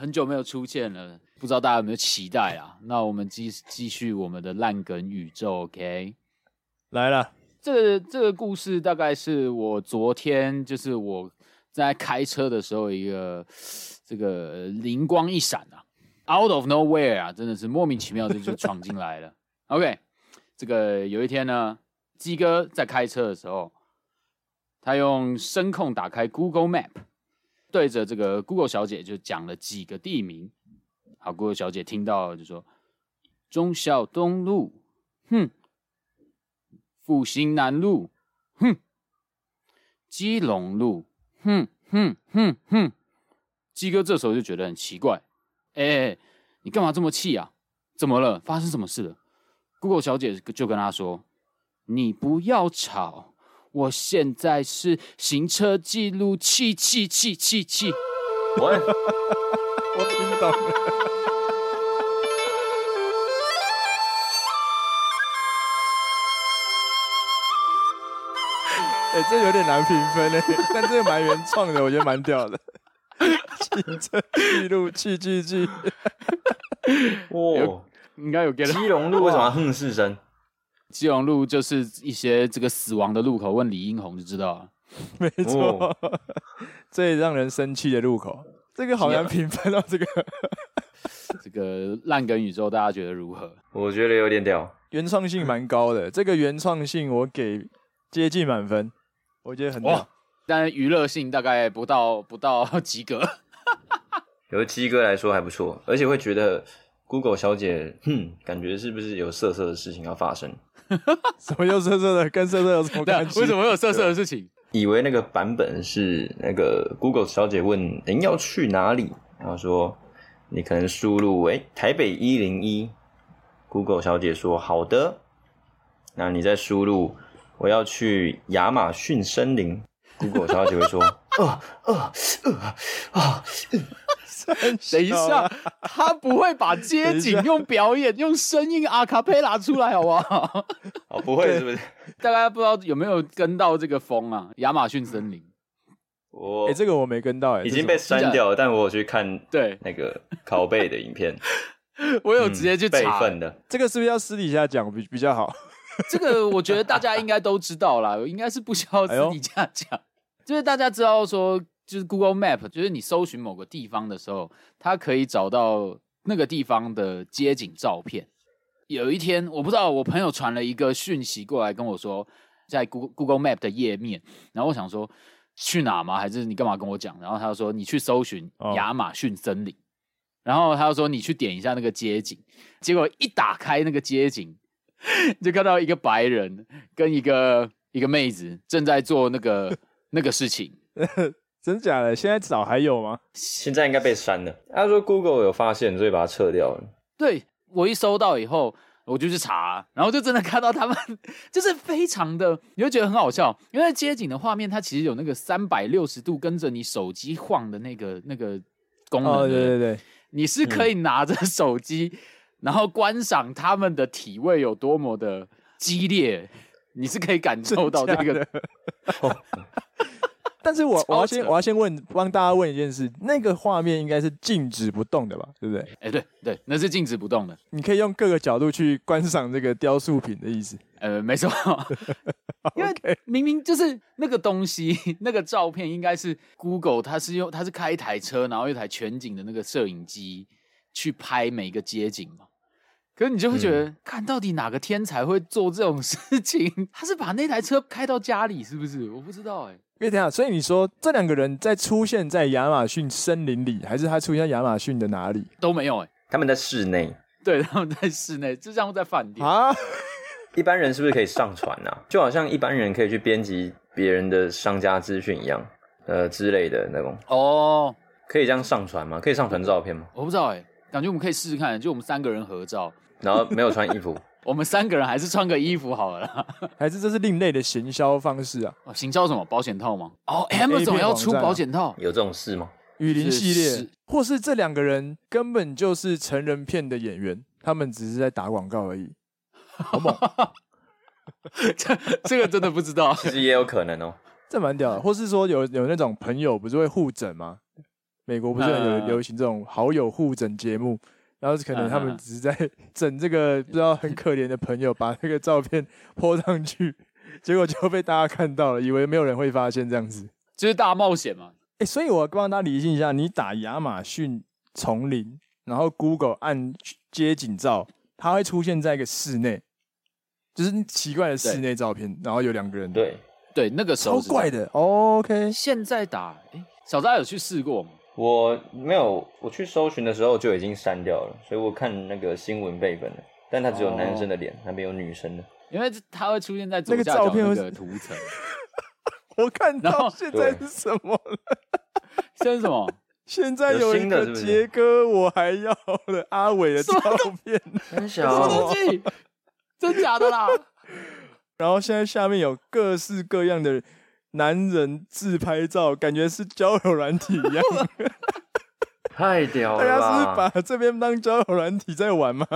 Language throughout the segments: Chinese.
很久没有出现了，不知道大家有没有期待啊？那我们继继续我们的烂梗宇宙，OK？来了，这个这个故事大概是我昨天就是我在开车的时候一个这个灵光一闪啊，out of nowhere 啊，真的是莫名其妙的就闯进来了。OK，这个有一天呢，鸡哥在开车的时候，他用声控打开 Google Map。对着这个 Google 小姐就讲了几个地名，好，Google 小姐听到就说：忠孝东路，哼；复兴南路，哼；基隆路，哼哼哼哼。鸡哥这时候就觉得很奇怪，哎、你干嘛这么气啊？怎么了？发生什么事了？Google 小姐就跟他说：你不要吵。我现在是行车记录器器器器器，我我听到了，哎、欸，这有点难评分呢，但这个蛮原创的，我觉得蛮屌的。行车记录器器器，哇，应该有 get。基隆路为什么哼四声？基隆路就是一些这个死亡的路口，问李英宏就知道了。没错，最让人生气的路口，这个好难评分到。这个 这个烂梗宇宙，大家觉得如何？我觉得有点屌，原创性蛮高的。这个原创性我给接近满分，我觉得很屌。但娱乐性大概不到不到及格。由鸡哥来说还不错，而且会觉得 Google 小姐，哼，感觉是不是有色色的事情要发生？什么又色色的？跟色色有什么关系？为什么会有色色的事情？以为那个版本是那个 Google 小姐问您要去哪里，然后说你可能输入诶台北一零一，Google 小姐说好的，那你再输入我要去亚马逊森林，Google 小姐会说呃呃呃啊。等一下，他不会把街景用表演、用声音阿卡贝拉出来，好不好？哦，不会，是不是？大家不知道有没有跟到这个风啊？亚马逊森林，我哎、这个我没跟到、哎，已经被删掉了。但我有去看对那个拷贝的影片，我有直接去、备份的。这个是不是要私底下讲比比较好？这个我觉得大家应该都知道啦，应该是不需要私底下讲，就是大家知道说。就是 Google Map，就是你搜寻某个地方的时候，它可以找到那个地方的街景照片。有一天，我不知道我朋友传了一个讯息过来跟我说，在 Google Google Map 的页面，然后我想说去哪吗？还是你干嘛跟我讲？然后他就说你去搜寻亚马逊森林，然后他就说你去点一下那个街景，结果一打开那个街景，就看到一个白人跟一个一个妹子正在做那个那个事情。真假的？现在早还有吗？现在应该被删了。他说 Google 有发现，所以把它撤掉了。对，我一收到以后，我就去查，然后就真的看到他们，就是非常的，你会觉得很好笑，因为街景的画面它其实有那个三百六十度跟着你手机晃的那个那个功能。哦，对对对，你是可以拿着手机，嗯、然后观赏他们的体位有多么的激烈，你是可以感受到这个。但是我我要先我要先问帮大家问一件事，那个画面应该是静止不动的吧？对不对？哎、欸，对对，那是静止不动的。你可以用各个角度去观赏这个雕塑品的意思。呃，没错，因为明明就是那个东西，那个照片应该是 Google，它是用它是开一台车，然后一台全景的那个摄影机去拍每个街景嘛。可是你就会觉得，嗯、看到底哪个天才会做这种事情？他是把那台车开到家里，是不是？我不知道哎、欸。因为等下，所以你说这两个人在出现在亚马逊森林里，还是他出现在亚马逊的哪里？都没有哎、欸，他们在室内。对，他们在室内，就像在饭店啊。一般人是不是可以上传啊？就好像一般人可以去编辑别人的商家资讯一样，呃之类的那种。哦，可以这样上传吗？可以上传照片吗？我不知道哎、欸，感觉我们可以试试看，就我们三个人合照，然后没有穿衣服。我们三个人还是穿个衣服好了啦，还是这是另类的行销方式啊？哦，行销什么？保险套吗？哦，Amazon 要出保险套，有这种事吗？雨林系列，或是这两个人根本就是成人片的演员，他们只是在打广告而已。好猛！这这个真的不知道，其实也有可能哦。这蛮屌的，或是说有有那种朋友不是会互整吗？美国不是很有嗯流行这种好友互整节目，然后可能他们只是在 整这个不知道很可怜的朋友，把那个照片 po 上去，结果就被大家看到了，以为没有人会发现这样子。就是大冒险嘛。哎、所以我帮大家理清一下，你打亚马逊丛林，然后 Google 按街景照，它会出现在一个室内，就是奇怪的室内照片，然后有两个人，，对，对，那个时候超怪。的。OK，现在打，哎，小扎有去试过吗？我没有，我去搜寻的时候就已经删掉了，所以我看那个新闻备份了，但它只有男生的脸，它没有女生的。因为它会出现在左那个下角照片会那个图层。我看到现在是什么了？现在是什么？现在有一个杰哥我还要的阿伟的照片，很什么东西？真假的啦？然后现在下面有各式各样的男人自拍照，感觉是交友软体一样。太屌了大家是是！把这边当交友软体在玩吗？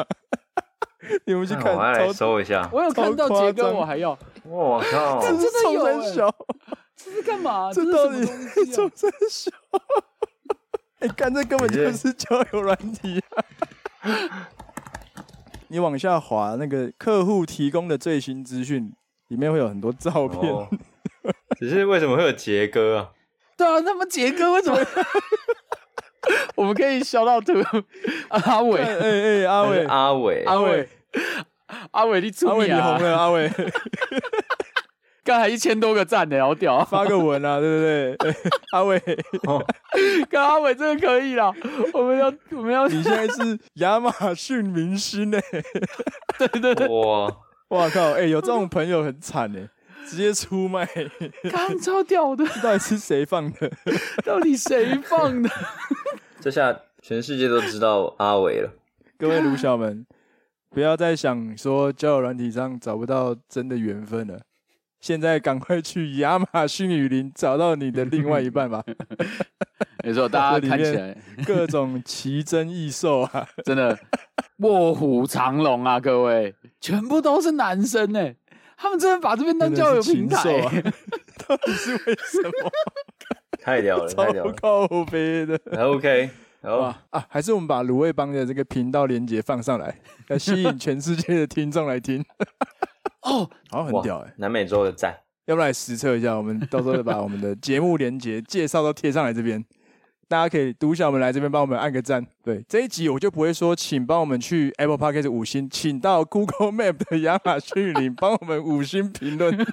你们去看，我来搜一下。我有看到杰哥，我还要，我靠！这是真的冲有欸三小，这是干嘛？是这到底什么东西啊冲三小？哎，看这根本就是交友软体啊！你往下滑，那个客户提供的最新资讯里面会有很多照片。哦只是为什么会有杰哥啊？对啊，那么杰哥为什么？我们可以笑到吐阿伟，哎哎，阿伟，阿伟，阿伟，阿伟，你出阿伟，你名啊红！了，阿伟，刚才一千多个赞呢，好屌啊！发个文啊，对不对？哎阿伟，跟阿伟这个可以啦，我们要我们要，你现在是亚马逊明星呢？对对对，哇！哇靠！哎，有这种朋友很惨呢，直接出卖，看超屌的，到底是谁放的？到底谁放的？这下全世界都知道阿伟了。各位卢小们，不要再想说交友软体上找不到真的缘分了。现在赶快去亚马逊雨林找到你的另外一半吧！没错，大家看起来各种奇珍异兽啊，真的卧虎藏龙啊，各位，全部都是男生呢，他们真的把这边当交友平台！到底是为什么？太屌了，太屌超了。靠背的 OK，好，吧啊！还是我们把卤味帮的这个频道连接放上来，要吸引全世界的听众来听。哦，好像很屌哎、南美洲的赞，要不然来实测一下，我们到时候把我们的节目连接介绍都贴上来这边，大家可以读一下，我们来这边帮我们按个赞。对，这一集我就不会说，请帮我们去 Apple Podcast 五星，请到 Google Map 的亚马逊雨林帮我们五星评论。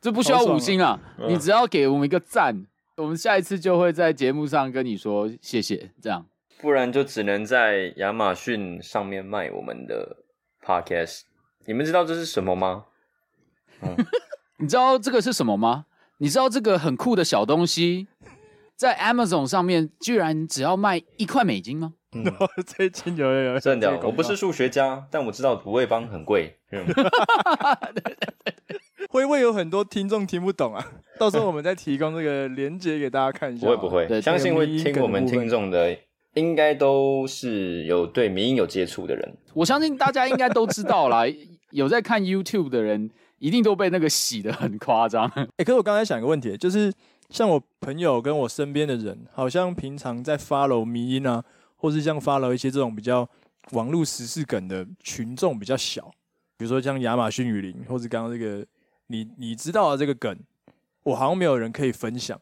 这不需要五星啊，嗯你只要给我们一个赞，我们下一次就会在节目上跟你说谢谢，这样。不然就只能在亚马逊上面卖我们的 Podcast。你们知道这是什么吗？你知道这个是什么吗？你知道这个很酷的小东西，在 Amazon 上面居然只要卖一块美金吗？最近有有有，真的我不是数学家，但我知道卤味帮很贵。嗯 会不会有很多听众听不懂啊？到时候我们再提供这个连接给大家看一下。不会不会，对相信会听我们听众的，应该都是有对民音有接触的人。我相信大家应该都知道啦，有在看 YouTube 的人一定都被那个洗的很夸张。哎、可是我刚才想一个问题，就是像我朋友跟我身边的人，好像平常在 follow 迷音啊，或是像 follow 一些这种比较网络时事梗的群众比较小，比如说像亚马逊雨林，或是刚刚这个你你知道的这个梗，我好像没有人可以分享，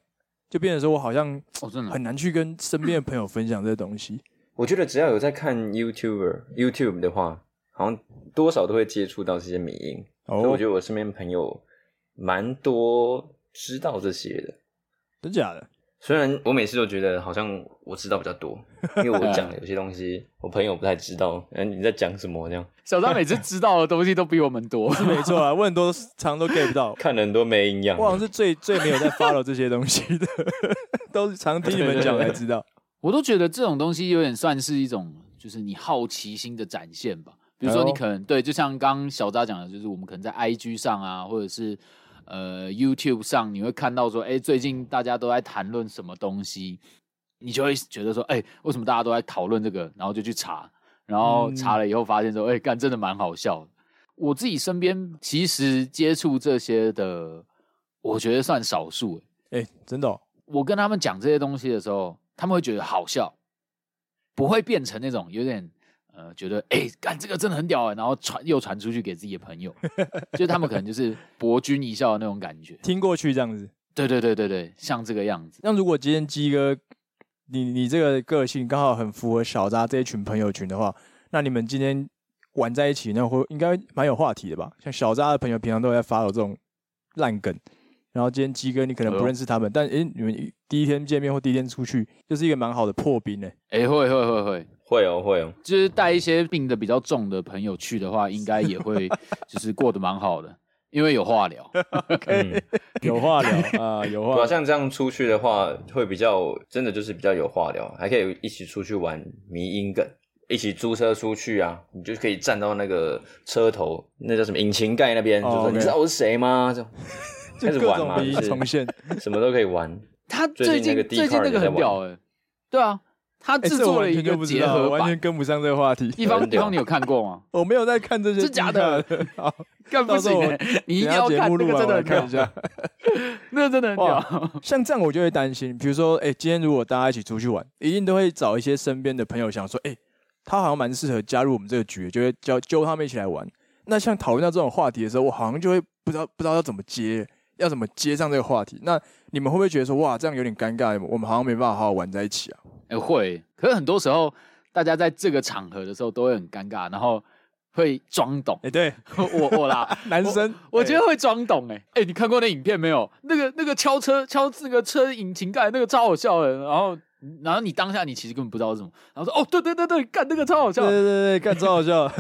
就变成说我好像哦，真的很难去跟身边的朋友分享这个东西。我觉得只要有在看 YouTuber YouTube 的话，好像多少都会接触到这些迷音。所以我觉得我身边朋友蛮多知道这些的。真假的？虽然我每次都觉得好像我知道比较多，因为我讲的有些东西 我朋友不太知道。嗯，你在讲什么？这样小张每次知道的东西都比我们多。是没错啊，我很多常常都 get 不到。看了很多没营养我。好像是最最没有在 follow 这些东西的，都是常听你们讲才知道。我都觉得这种东西有点算是一种，就是你好奇心的展现吧。比如说，你可能对，就像刚刚小扎讲的，就是我们可能在 IG 上啊，或者是呃 YouTube 上，你会看到说，哎，最近大家都在谈论什么东西，你就会觉得说，哎，为什么大家都在讨论这个？然后就去查，然后查了以后发现说，哎，干，真的蛮好笑的。我自己身边其实接触这些的，我觉得算少数。哎、真的、哦，我跟他们讲这些东西的时候，他们会觉得好笑，不会变成那种有点呃觉得哎干这个真的很屌啊，然后传又传出去给自己的朋友，就他们可能就是博君一笑的那种感觉，听过去这样子。对对对对对，像这个样子。那如果今天鸡哥，你你这个个性刚好很符合小扎这一群朋友群的话，那你们今天玩在一起，那会应该蛮有话题的吧？像小扎的朋友平常都在发有这种烂梗，然后今天鸡哥你可能不认识他们，哦、但诶你们第一天见面或第一天出去，就是一个蛮好的破冰呢。哎，会会会会会哦会哦，就是带一些病的比较重的朋友去的话，应该也会 就是过得蛮好的。因为有话聊 有话聊啊，有话聊。像这样出去的话，会比较真的就是比较有话聊，还可以一起出去玩迷音梗，一起租车出去啊，你就可以站到那个车头，那叫什么引擎盖那边，oh, 就说你知道我是谁吗？就开始玩嘛，重现，什么都可以玩。他最近最近那个很屌哎，对啊。他制作了一个结合版，欸、完全跟不上这个话题。一方 地方，你有看过吗？我没有在看这些，是假的。好，干不行，你一定要看那个，真的很看一下。那个真的很屌。像这样，我就会担心。比如说，哎、欸，今天如果大家一起出去玩，一定都会找一些身边的朋友，想说，哎、欸，他好像蛮适合加入我们这个局，就会叫揪他们一起来玩。那像讨论到这种话题的时候，我好像就会不知道不知道要怎么接，要怎么接上这个话题。那你们会不会觉得说，哇，这样有点尴尬？我们好像没办法好好玩在一起啊？哎、欸，会，可是很多时候，大家在这个场合的时候都会很尴尬，然后会装懂。哎、欸，对 我我啦，男生我，我觉得会装懂、欸。哎，哎，你看过那影片没有？那个那个敲车敲那个车引擎盖，那个超好笑的。然后。然后你当下你其实根本不知道是什么，然后说哦对对对对，干那个超好笑，对对对，干 超好笑，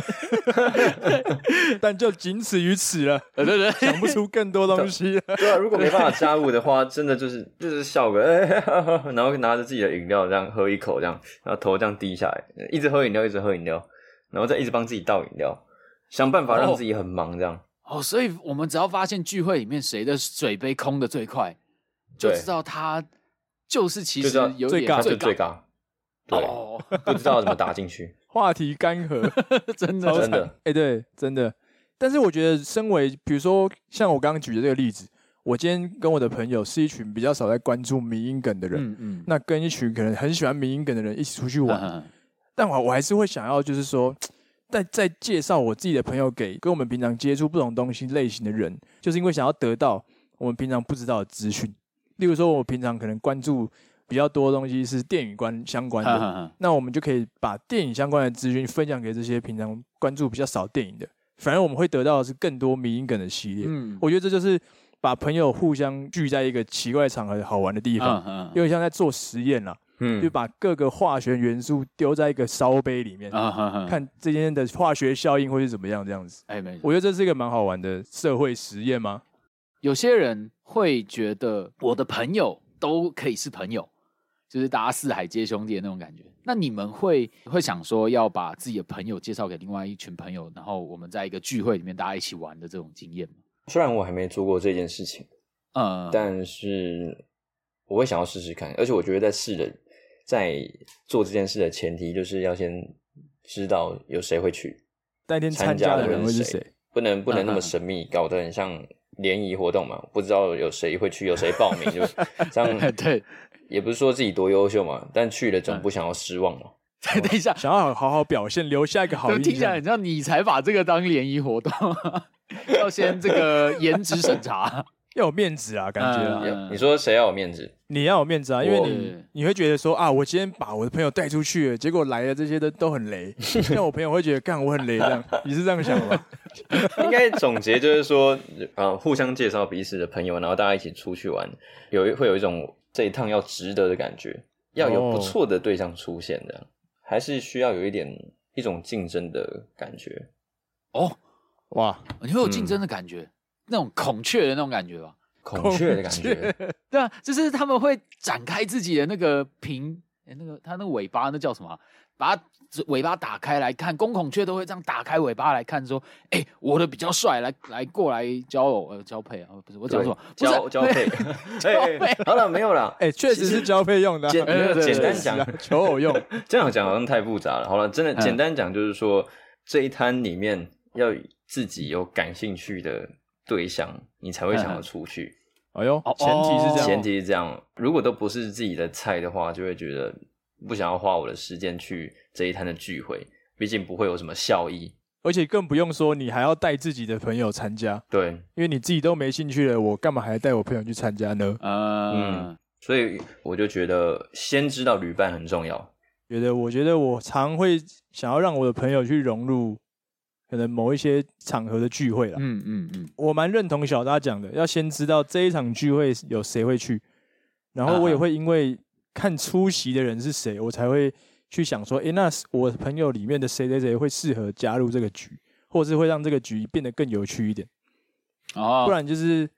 但就仅此于此了，对对对，想不出更多东西。对啊，如果没办法 加入的话，真的就是就是笑个哎，然后拿着自己的饮料这样喝一口，这样，然后头这样低下来，一直喝饮料，一直喝饮料，然后再一直帮自己倒饮料，想办法让自己很忙这样。哦，所以我们只要发现聚会里面谁的水杯空的最快，就知道他。就是其实有点最尬，最尬，对，哦、不知道怎么打进去，话题干涸，真的真的，哎、欸，对，真的。但是我觉得，身为比如说像我刚刚举的这个例子，我今天跟我的朋友是一群比较少在关注迷音梗的人，嗯嗯，那跟一群可能很喜欢迷音梗的人一起出去玩，嗯嗯，但我我还是会想要，就是说，在在介绍我自己的朋友给跟我们平常接触不同东西类型的人，就是因为想要得到我们平常不知道的资讯。例如说，我平常可能关注比较多的东西是电影关相关的，哈哈哈，那我们就可以把电影相关的资讯分享给这些平常关注比较少电影的，反而我们会得到的是更多迷因梗的系列。嗯，我觉得这就是把朋友互相聚在一个奇怪场合好玩的地方，有点像在做实验啦。嗯，就把各个化学元素丢在一个烧杯里面，看这间的化学效应会是怎么样这样子。哎，没错，我觉得这是一个蛮好玩的社会实验吗？有些人会觉得我的朋友都可以是朋友，就是大家四海皆兄弟的那种感觉。那你们会会想说要把自己的朋友介绍给另外一群朋友，然后我们在一个聚会里面大家一起玩的这种经验吗？虽然我还没做过这件事情，嗯，但是我会想要试试看。而且我觉得在试的在做这件事的前提，就是要先知道有谁会去，当天参加的人会是谁，不能不能那么神秘，搞得很像。联谊活动嘛，不知道有谁会去，有谁报名，就这样。对，也不是说自己多优秀嘛，但去了总不想要失望嘛。再等一下，想要好好表现，留下一个好印象。听起来很像你才把这个当联谊活动，要先这个颜值审查。要有面子啊，感觉啊。嗯、你说谁要有面子？你要有面子啊，因为你你会觉得说啊，我今天把我的朋友带出去，结果来的这些都都很雷，那我朋友会觉得干我很雷这样。你是这样想吗？应该总结就是说，啊，互相介绍彼此的朋友，然后大家一起出去玩，有会有一种这一趟要值得的感觉，要有不错的对象出现的，还是需要有一点一种竞争的感觉。哦，哇，你会有竞争的感觉。嗯那种孔雀的那种感觉吧，孔雀的感觉，对啊，就是他们会展开自己的那个屏，哎，那个它那个尾巴那叫什么啊？把它尾巴打开来看，公孔雀都会这样打开尾巴来看，说，哎，我的比较帅，来来过来交偶呃交配啊？不是我讲错，交交配，交配。好了，没有了，哎，确实是交配用的，简简单讲求偶用，这样讲好像太复杂了。好了，真的简单讲就是说，这一摊里面要自己有感兴趣的。对象，你才会想要出去。哎呦，哦前提是这样，前提是这样，如果都不是自己的菜的话，就会觉得不想要花我的时间去这一摊的聚会，毕竟不会有什么效益。而且更不用说你还要带自己的朋友参加，对，因为你自己都没兴趣了，我干嘛还带我朋友去参加呢？啊嗯，所以我就觉得先知道旅伴很重要。觉得我觉得我常会想要让我的朋友去融入可能某一些场合的聚会啦。嗯嗯嗯，我蛮认同小大讲的，要先知道这一场聚会有谁会去，然后我也会因为看出席的人是谁，我才会去想说，诶，那我朋友里面的谁谁谁会适合加入这个局，或者是会让这个局变得更有趣一点。哦，不然就是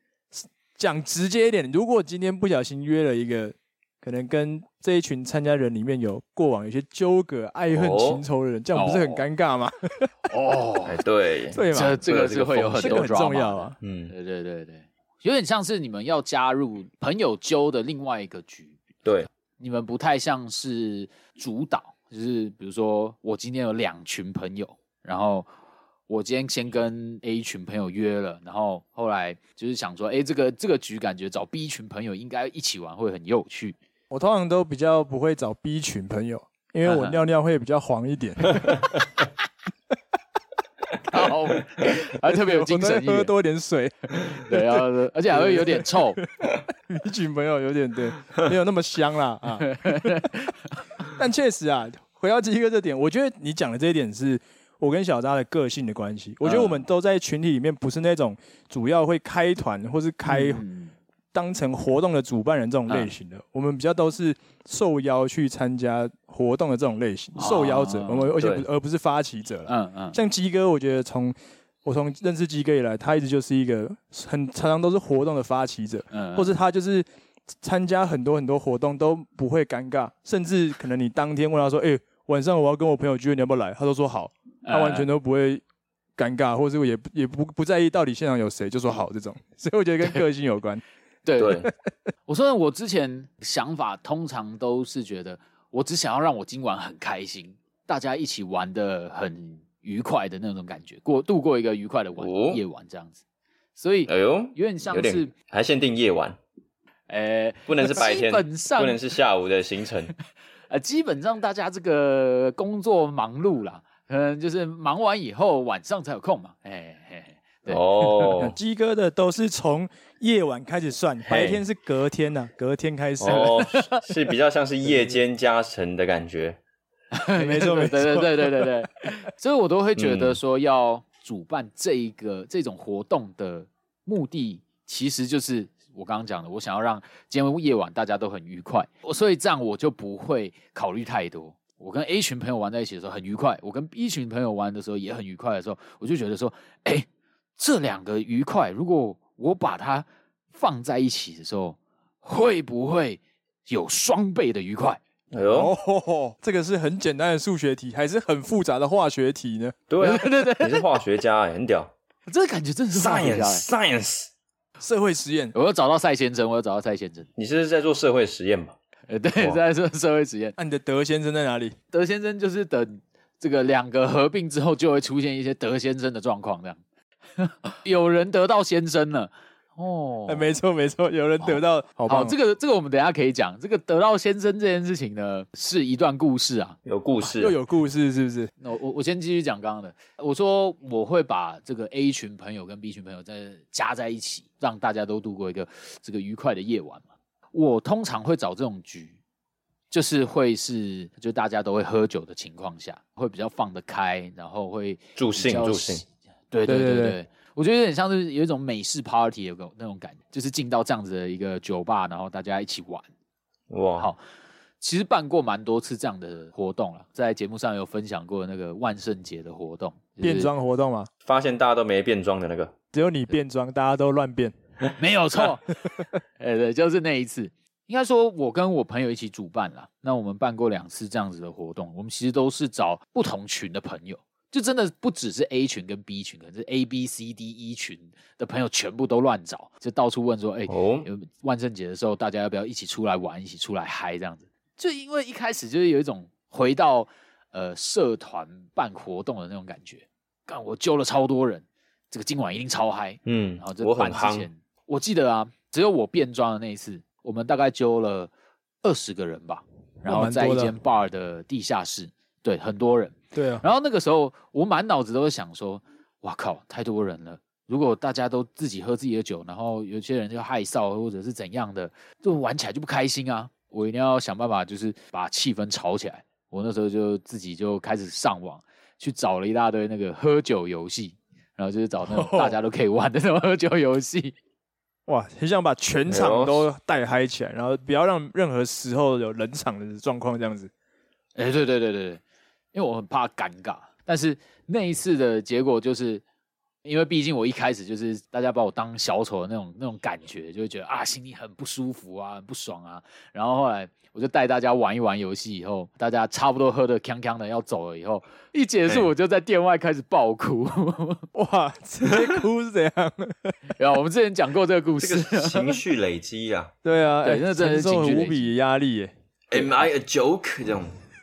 讲直接一点，如果今天不小心约了一个可能跟这一群参加人里面有过往有些纠葛、爱恨情仇的人，这样不是很尴尬吗？哦，哎，对，对嘛，这这个是会有很多很重要啊。嗯，对对对对，有点像是你们要加入朋友揪的另外一个局，对，你们不太像是主导，就是比如说我今天有两群朋友，然后我今天先跟 A 群朋友约了，然后后来就是想说，哎，这个这个局感觉找 B 群朋友应该一起玩会很有趣。我通常都比较不会找 B 群朋友，因为我尿尿会比较黄一点，然后还特别有精神，喝多一点水。对，啊 而且还会有点臭。B 群朋友有点对，没有那么香啦啊。但确实啊，回到鸡哥这点，我觉得你讲的这一点是我跟小扎的个性的关系。我觉得我们都在群体里面，不是那种主要会开团或是开。嗯当成活动的主办人这种类型的，嗯、我们比较都是受邀去参加活动的这种类型，啊、受邀者，我们而且不而不是发起者嗯嗯，像鸡哥，我觉得从我从认识鸡哥以来，他一直就是一个很常常都是活动的发起者，嗯，或是他就是参加很多很多活动都不会尴尬，甚至可能你当天问他说，哎、欸，晚上我要跟我朋友聚会，你要不要来？他都说好，他完全都不会尴尬，或者也也不不在意到底现场有谁，就说好这种，所以我觉得跟个性有关。对，对 我说我之前想法通常都是觉得，我只想要让我今晚很开心，大家一起玩的很愉快的那种感觉，过度过一个愉快的晚、哦、夜晚这样子。所以，哎呦，有点像是还限定夜晚，哎，不能是白天，基本上不能是下午的行程。呃，基本上大家这个工作忙碌啦，可能就是忙完以后晚上才有空嘛。哎对哦，鸡哥的都是从。夜晚开始算，白天是隔天呢、啊，隔天开始。哦，是比较像是夜间加成的感觉，没 错没错，对对对对对对，所以我都会觉得说要主办这一个、嗯、这种活动的目的，其实就是我刚刚讲的，我想要让今天夜晚大家都很愉快，所以这样我就不会考虑太多。我跟 A 群朋友玩在一起的时候很愉快，我跟 B 群朋友玩的时候也很愉快的时候，我就觉得说，哎，这两个愉快，如果我把它放在一起的时候，会不会有双倍的愉快？哎呦，哦，这个是很简单的数学题，还是很复杂的化学题呢？对啊，对对 对，你是化学家哎，很屌。这个感觉真的是 science，science，社会实验。我要找到赛先生，我要找到赛先生。你是在做社会实验吧？呃，对，在做社会实验。那你的德先生在哪里？德先生就是等这个两个合并之后，就会出现一些德先生的状况，这样。有人得到先生了哦，哎，没错没错，有人得到，好好，这个这个我们等一下可以讲。这个得到先生这件事情呢，是一段故事啊，有故事，又有故事，是不是？那我我先继续讲刚刚的。我说我会把这个 A 群朋友跟 B 群朋友再加在一起，让大家都度过一个这个愉快的夜晚嘛。我通常会找这种局，就是会是就大家都会喝酒的情况下，会比较放得开，然后会助兴助兴。对对对对，我觉得有点像是有一种美式 party 有个那种感觉，就是进到这样子的一个酒吧，然后大家一起玩。哇，好，其实办过蛮多次这样的活动了，在节目上有分享过那个万圣节的活动，就是、变装活动吗？发现大家都没变装的那个，只有你变装，大家都乱变，没有错。哎对，就是那一次，应该说我跟我朋友一起主办了，那我们办过两次这样子的活动，我们其实都是找不同群的朋友。就真的不只是 A 群跟 B 群，可能是 A、B、C、D、E 群的朋友全部都乱找，就到处问说：“哎、欸，哦、万圣节的时候大家要不要一起出来玩，一起出来嗨？”这样子，就因为一开始就是有一种回到呃社团办活动的那种感觉。干，我揪了超多人，这个今晚一定超嗨。嗯，然后这办之前，我，我记得啊，只有我变装的那一次，我们大概揪了二十个人吧，然后在一间 bar 的地下室，对，很多人。对啊。然后那个时候，我满脑子都是想说，哇靠，太多人了。如果大家都自己喝自己的酒，然后有些人就害臊或者是怎样的，就玩起来就不开心啊！我一定要想办法，就是把气氛炒起来。我那时候就自己就开始上网去找了一大堆那个喝酒游戏，然后就是找那种 大家都可以玩的那种喝酒游戏。哇，很想把全场都带嗨起来，然后不要让任何时候有冷场的状况这样子。哎、欸，对对对对对，因为我很怕尴尬，但是那一次的结果就是。因为毕竟我一开始就是大家把我当小丑的那种那种感觉，就会觉得啊，心里很不舒服啊，很不爽啊。然后后来我就带大家玩一玩游戏，以后大家差不多喝的康康的要走了以后，一结束我就在店外开始爆哭。哇，直接哭是怎样？然后我们之前讲过这个故事，这个情绪累积啊。对啊，对，那真的是情绪无比压力耶。Am I a joke？这种。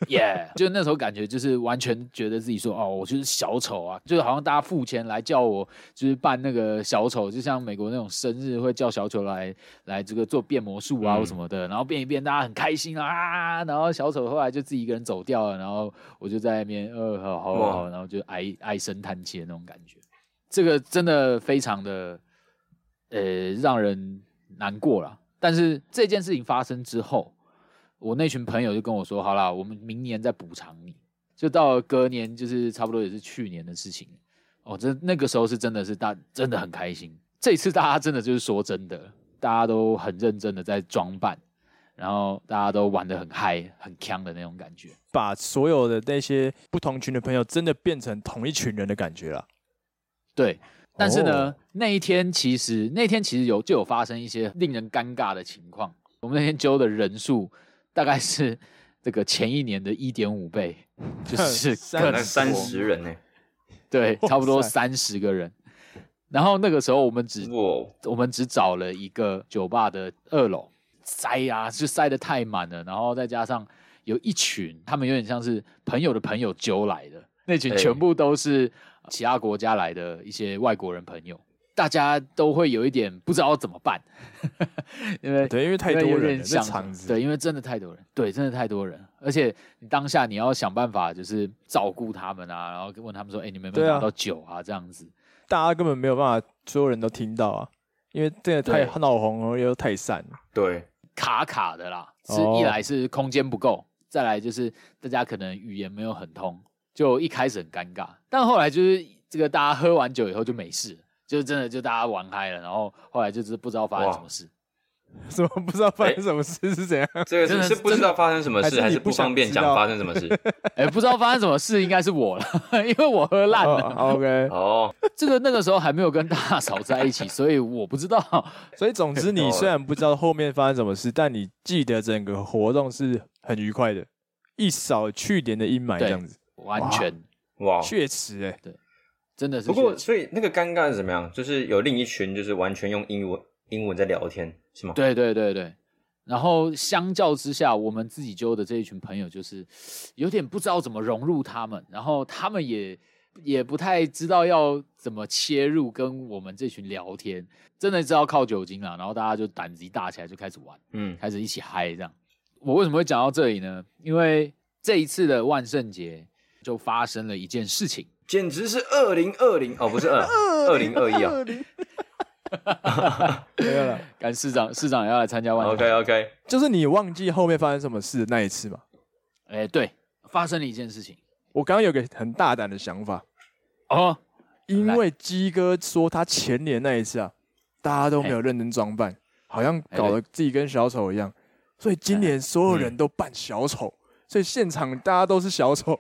耶，yeah, 就那时候感觉就是完全觉得自己说哦，我就是小丑啊，就是好像大家付钱来叫我，就是扮那个小丑，就像美国那种生日会叫小丑来来这个做变魔术啊或什么的，嗯、然后变一变，大家很开心啊，然后小丑后来就自己一个人走掉了，然后我就在那边呃，好好然后就唉唉声叹气的那种感觉，这个真的非常的呃让人难过了。但是这件事情发生之后。我那群朋友就跟我说：“好啦，我们明年再补偿你。”就到了隔年，就是差不多也是去年的事情。哦，这那个时候是真的是大真的很开心。这一次大家真的就是说真的，大家都很认真的在装扮，然后大家都玩的很嗨、很强的那种感觉，把所有的那些不同群的朋友真的变成同一群人的感觉了。对，但是呢，哦、那一天其实那天其实有就有发生一些令人尴尬的情况。我们那天揪的人数。大概是 这个前一年的一点五倍，就 是可能三十人呢，对，差不多三十个人。然后那个时候我们只哇我们只找了一个酒吧的二楼，塞呀，就塞的太满了。然后再加上有一群，他们有点像是朋友的朋友揪来的，那群全部都是其他国家来的一些外国人朋友。大家都会有一点不知道怎么办，因为对，因为太多人，这场子。对，因为真的太多人，对，真的太多人，而且你当下你要想办法，就是照顾他们啊，然后问他们说：“哎、欸，你们有没有拿到酒啊？”这样子，大家根本没有办法，所有人都听到啊，因为真的太闹红了，又太散，对，卡卡的啦。是一来是空间不够，再来就是大家可能语言没有很通，就一开始很尴尬，但后来就是这个大家喝完酒以后就没事。就真的就大家玩嗨了，然后后来就是不知道发生什么事，什么不知道发生什么事是怎样？欸、这个是是不知道发生什么事，还是不方便讲发生什么事？哎、欸，不知道发生什么事应该是我了，因为我喝烂了。Oh, OK，哦，这个那个时候还没有跟大嫂在一起，所以我不知道。所以总之，你 虽然不知道后面发生什么事，但你记得整个活动是很愉快的，一扫去年的阴霾，这样子，完全哇，确实哎、欸，对。真的是，不过所以那个尴尬是怎么样？就是有另一群就是完全用英文英文在聊天，是吗？对对对对。然后相较之下，我们自己揪的这一群朋友就是有点不知道怎么融入他们，然后他们也也不太知道要怎么切入跟我们这群聊天，真的知道靠酒精啊。然后大家就胆子一大起来就开始玩，嗯，开始一起嗨这样。我为什么会讲到这里呢？因为这一次的万圣节就发生了一件事情。简直是二零二零。哦，不是二二零二一啊！没有了，赶市长，市长也要来参加万。OK OK，就是你忘记后面发生什么事的那一次吗？哎、欸，对，发生了一件事情。我刚刚有个很大胆的想法。哦，因为鸡哥说他前年那一次啊，大家都没有认真装扮，欸、好像搞得自己跟小丑一样，所以今年所有人都扮小丑，嗯、所以现场大家都是小丑。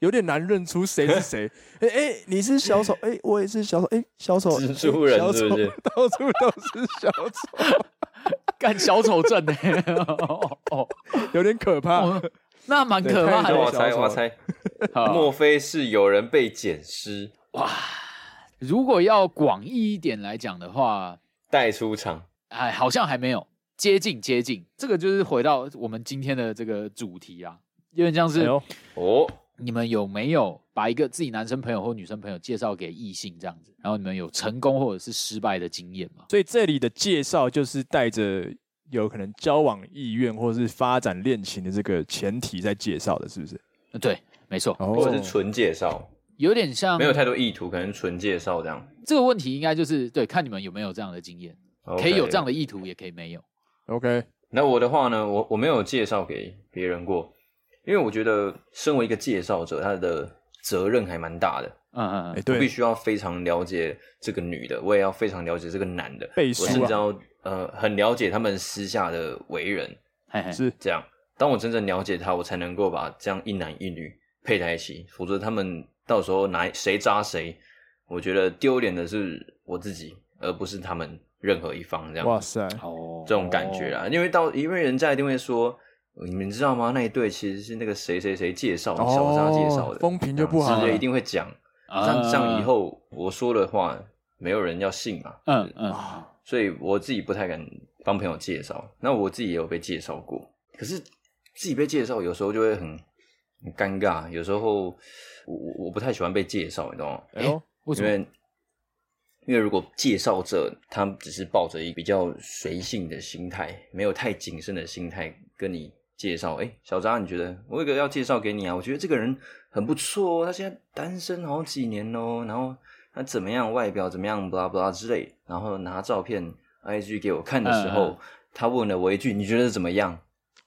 有点难认出谁是谁。哎哎，你是小丑，哎，我也是小丑，哎，小丑，蜘蛛人是不是？到处都是小丑，干小丑症呢？哦，有点可怕，那蛮可怕的。我猜，我猜，莫非是有人被捡尸？哇！如果要广义一点来讲的话，带出场，哎，好像还没有接近，接近。这个就是回到我们今天的这个主题啊，有点像是哦。你们有没有把一个自己男生朋友或女生朋友介绍给异性这样子？然后你们有成功或者是失败的经验吗？所以这里的介绍就是带着有可能交往意愿或者是发展恋情的这个前提在介绍的，是不是？对，没错，哦或者是纯介绍，有点像没有太多意图，可能纯介绍这样。这个问题，应该就是对，看你们有没有这样的经验可以有这样的意图，也可以没有。OK，那我的话呢，我我没有介绍给别人过，因为我觉得身为一个介绍者，他的责任还蛮大的。嗯嗯哎，嗯，对，我必须要非常了解这个女的，我也要非常了解这个男的，背书啊我甚至要呃很了解他们私下的为人。嘿嘿，是这样，当我真正了解他，我才能够把这样一男一女配在一起，否则他们到时候哪谁扎谁，我觉得丢脸的是我自己，而不是他们任何一方这样。哇塞，哦，这种感觉啊，因为到因为人家一定会说，你们知道吗？那一对其实是那个谁谁谁介绍的，小沙介绍的，哦风评就不好直接一定会讲。啊这样这样以后我说的话，没有人要信嘛。嗯嗯，所以我自己不太敢帮朋友介绍。那我自己也有被介绍过，可是自己被介绍有时候就会很很尴尬。有时候我我我不太喜欢被介绍，你知道吗？哎呦，为什么？因为因为如果介绍者他只是抱着一个比较随性的心态，没有太谨慎的心态跟你介绍，哎，小扎，你觉得我有一个要介绍给你啊？我觉得这个人很不错哦，他现在单身好几年哦，然后他怎么样，外表怎么样，blah blah 之类，然后拿照片 IG 给我看的时候，嗯嗯他问了我一句：“你觉得怎么样？”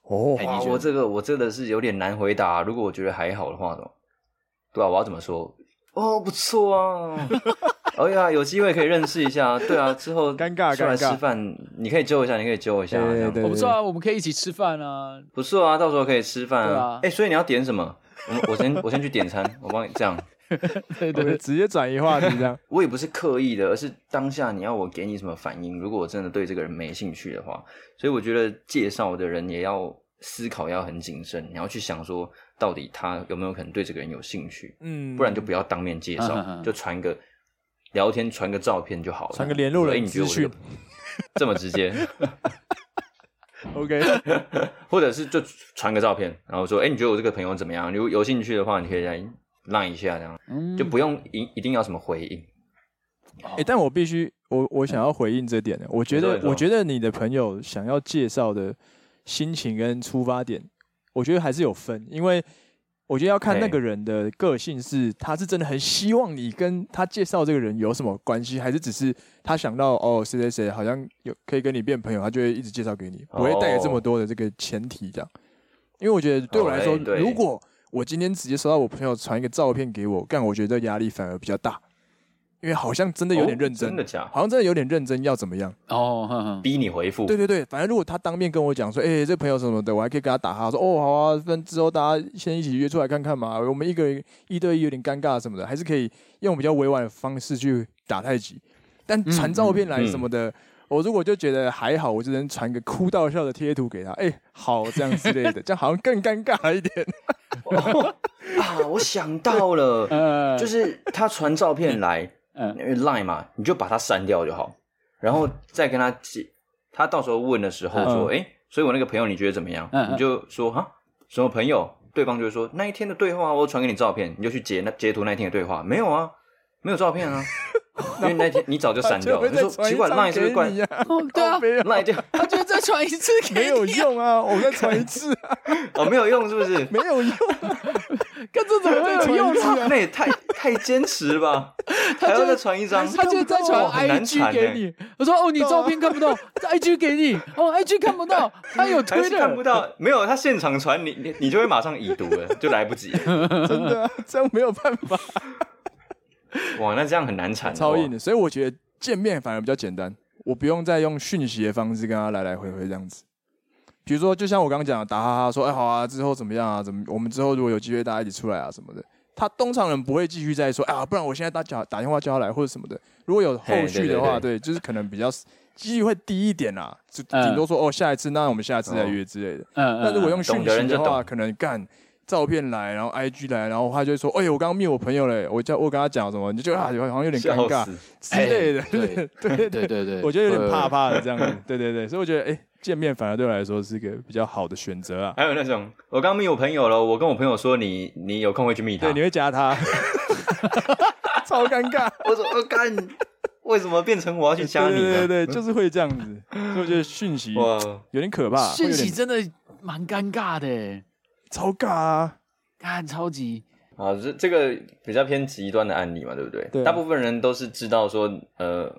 哦哎，你觉得我这个我真的是有点难回答。如果我觉得还好的话，对啊，我要怎么说？哦，不错啊！哎呀，有机会可以认识一下啊。对啊，之后尴尬出来吃饭，你可以揪一下，你可以揪一下，这样对对我不知道啊，我们可以一起吃饭啊。不错啊。到时候可以吃饭对啊哎，所以你要点什么？我我先我先去点餐，我帮你这样。对对直接转移话题这样。我也不是刻意的，而是当下你要我给你什么反应。如果我真的对这个人没兴趣的话，所以我觉得介绍的人也要思考，要很谨慎。你要去想说，到底他有没有可能对这个人有兴趣？嗯，不然就不要当面介绍，就传个聊天，传个照片就好了，传个联络人哎你觉得我这 么直接，OK，或者是就传个照片，然后说，哎、你觉得我这个朋友怎么样？如果有兴趣的话，你可以来让一下，这样、嗯。就不用一一定要什么回应。哎、但我必须，我我想要回应这点。呢。我觉得，我觉得你的朋友想要介绍的心情跟出发点，我觉得还是有分，因为我觉得要看那个人的个性是，他是真的很希望你跟他介绍这个人有什么关系，还是只是他想到哦谁谁谁好像有可以跟你变朋友，他就会一直介绍给你，不会带有这么多的这个前提这样。因为我觉得对我来说，如果我今天直接收到我朋友传一个照片给我，干我觉得压力反而比较大，因为好像真的有点认真，哦真的假的？好像真的有点认真，要怎么样？哦，哼哼，逼你回复？对对对，反正如果他当面跟我讲说，哎、这朋友什么的，我还可以跟他打哈，说哦好啊，分之后大家先一起约出来看看嘛，我们一个人一对一有点尴尬什么的，还是可以用比较委婉的方式去打太极。但传照片来什么的，我如果就觉得还好，我就能传个哭到笑的贴图给他，哎、好这样之类的，这样好像更尴尬一点。啊，我想到了，呃，就是他传照片来，嗯因为 Line 嘛，你就把它删掉就好，然后再跟他解。他到时候问的时候说，哎、嗯所以我那个朋友你觉得怎么样？你就说哈，什么朋友？对方就会说那一天的对话，我传给你照片，你就去截那截图那一天的对话，没有啊，没有照片啊，因为那天你早就删掉了。你说奇怪，Line 是不是怪 对啊 Line 就再传一次给没有用啊，我再传一次、啊，哦没有用是不是？没有用、看这怎么会有用啊？那也太太坚持了吧？还要再传一张？他就再传 IG 给你，我说哦，你照片看不到，IG 给你，哦，IG 看不到，他有推的看不，到，没有他现场传你，你你就会马上已读了，就来不及。真的、啊，这样没有办法。哇，那这样很难缠，超硬的，所以我觉得见面反而比较简单，我不用再用讯息的方式跟他来来回回这样子。比如说，就像我刚刚讲的，打哈哈说，哎、好啊，之后怎么样啊？怎么？我们之后如果有机会，大家一起出来啊什么的。他通常人不会继续再说，啊，不然我现在打叫打电话叫他来或者什么的。如果有后续的话，嘿对就是可能比较几率会低一点啦，就嗯顶多说哦，下一次那我们下一次再约之类的。嗯那如果用讯息的话，可能干照片来，然后 IG 来，然后他就会说：“哎、我刚刚灭我朋友嘞，我叫我跟他讲什么，你就啊，好像有点尴尬之类的。对对对对。对对，我觉得有点怕呃怕的这样。子。对对对，所以我觉得，哎、见面反而对我来说是一个比较好的选择啊。还有那种，我刚密我朋友了，我跟我朋友说你你有空会去密他，对，你会加他，超尴尬。我说我干，为什么变成我要去加你？对对对，就是会这样子，所以我觉得讯息有点可怕，讯息真的蛮尴尬的，超尬啊，看超级。啊，这这个比较偏极端的案例嘛，对不对？对啊。大部分人都是知道说，呃，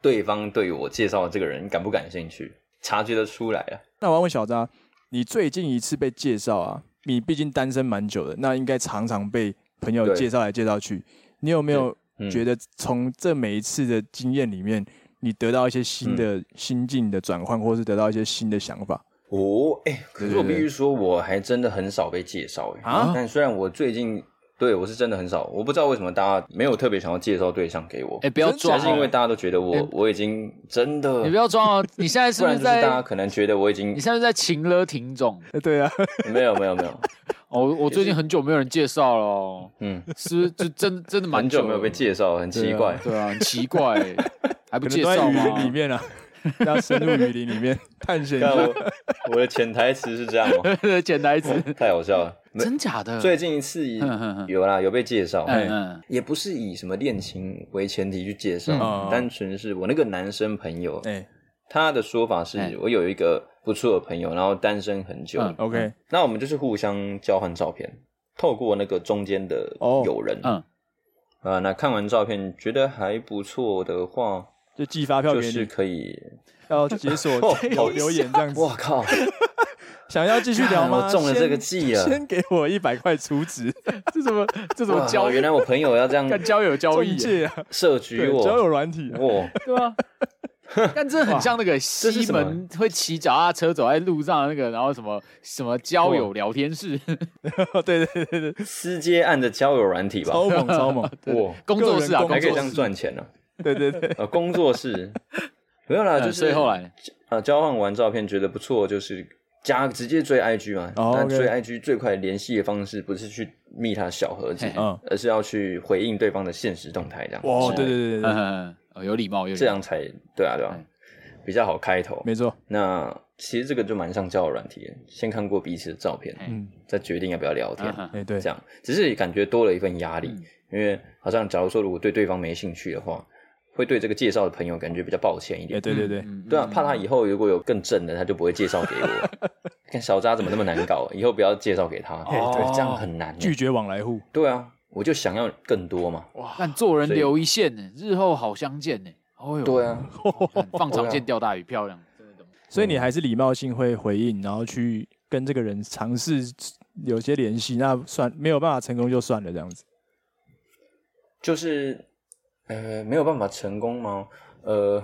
对方对我介绍的这个人感不感兴趣，察觉得出来啊。那我要问小扎，你最近一次被介绍啊？你毕竟单身蛮久的，那应该常常被朋友介绍来介绍去。你有没有觉得从这每一次的经验里面，你得到一些新的心境的转换，或是得到一些新的想法？哦，哎，可是我必须说，我还真的很少被介绍哎。啊，但虽然我最近。对，我是真的很少，我不知道为什么大家没有特别想要介绍对象给我。哎，不要装，还是因为大家都觉得我、欸、我已经真的。你不要装哦，你现在是不是在？大家可能觉得我已经。你现在是在情勒听众？对啊，没有没有没有。哦，我最近很久没有人介绍了。嗯，是就真真的蛮久没有被介绍，很奇怪。对啊，很奇怪，还不介绍吗？里面啊。要深入雨林里面 探险一下。我的潜台词是这样 吗？潜台词。太好笑了，真假的？最近一次有啦，有被介绍，嗯，也不是以什么恋情为前提去介绍，单纯是我那个男生朋友，他的说法是我有一个不错的朋友，然后单身很久，OK，那我们就是互相交换照片，透过那个中间的友人，嗯，啊，那看完照片觉得还不错的话。就寄发票给你，就是可以要解锁留留言这样子。我靠，想要继续聊吗？中了这个计啊！先给我一百块储值。这怎么这怎么交？原来我朋友要这样干交友交易啊？设局我交友软体哇，对啊。但这很像那个西门会骑脚踏车走在路上那个，然后什么什么交友聊天室。对对对对，私接案的交友软体吧，超猛超猛哇！工作室啊，还可以这样赚钱呢。对对对，呃，工作室。没有啦，就是后来。呃交换完照片觉得不错，就是加直接追 IG 嘛。那追 IG 最快联系的方式不是去密他小盒子，而是要去回应对方的现实动态这样。哦，对对对对对，有礼貌，有这样才对啊对吧？比较好开头，没错。那其实这个就蛮像交友软体，先看过彼此的照片，嗯，再决定要不要聊天。哎，对，这样。只是感觉多了一份压力，因为好像假如说如果对对方没兴趣的话。会对这个介绍的朋友感觉比较抱歉一点。对对对，对啊，怕他以后如果有更正的，他就不会介绍给我。看小扎怎么那么难搞，以后不要介绍给他。对，这样很难。拒绝往来户。对啊，我就想要更多嘛。哇，但做人留一线呢，日后好相见呢。哦哟，对啊，放长线钓大鱼，漂亮。所以你还是礼貌性会回应，然后去跟这个人尝试有些联系，那算没有办法成功就算了，这样子。就是。呃，没有办法成功吗？呃，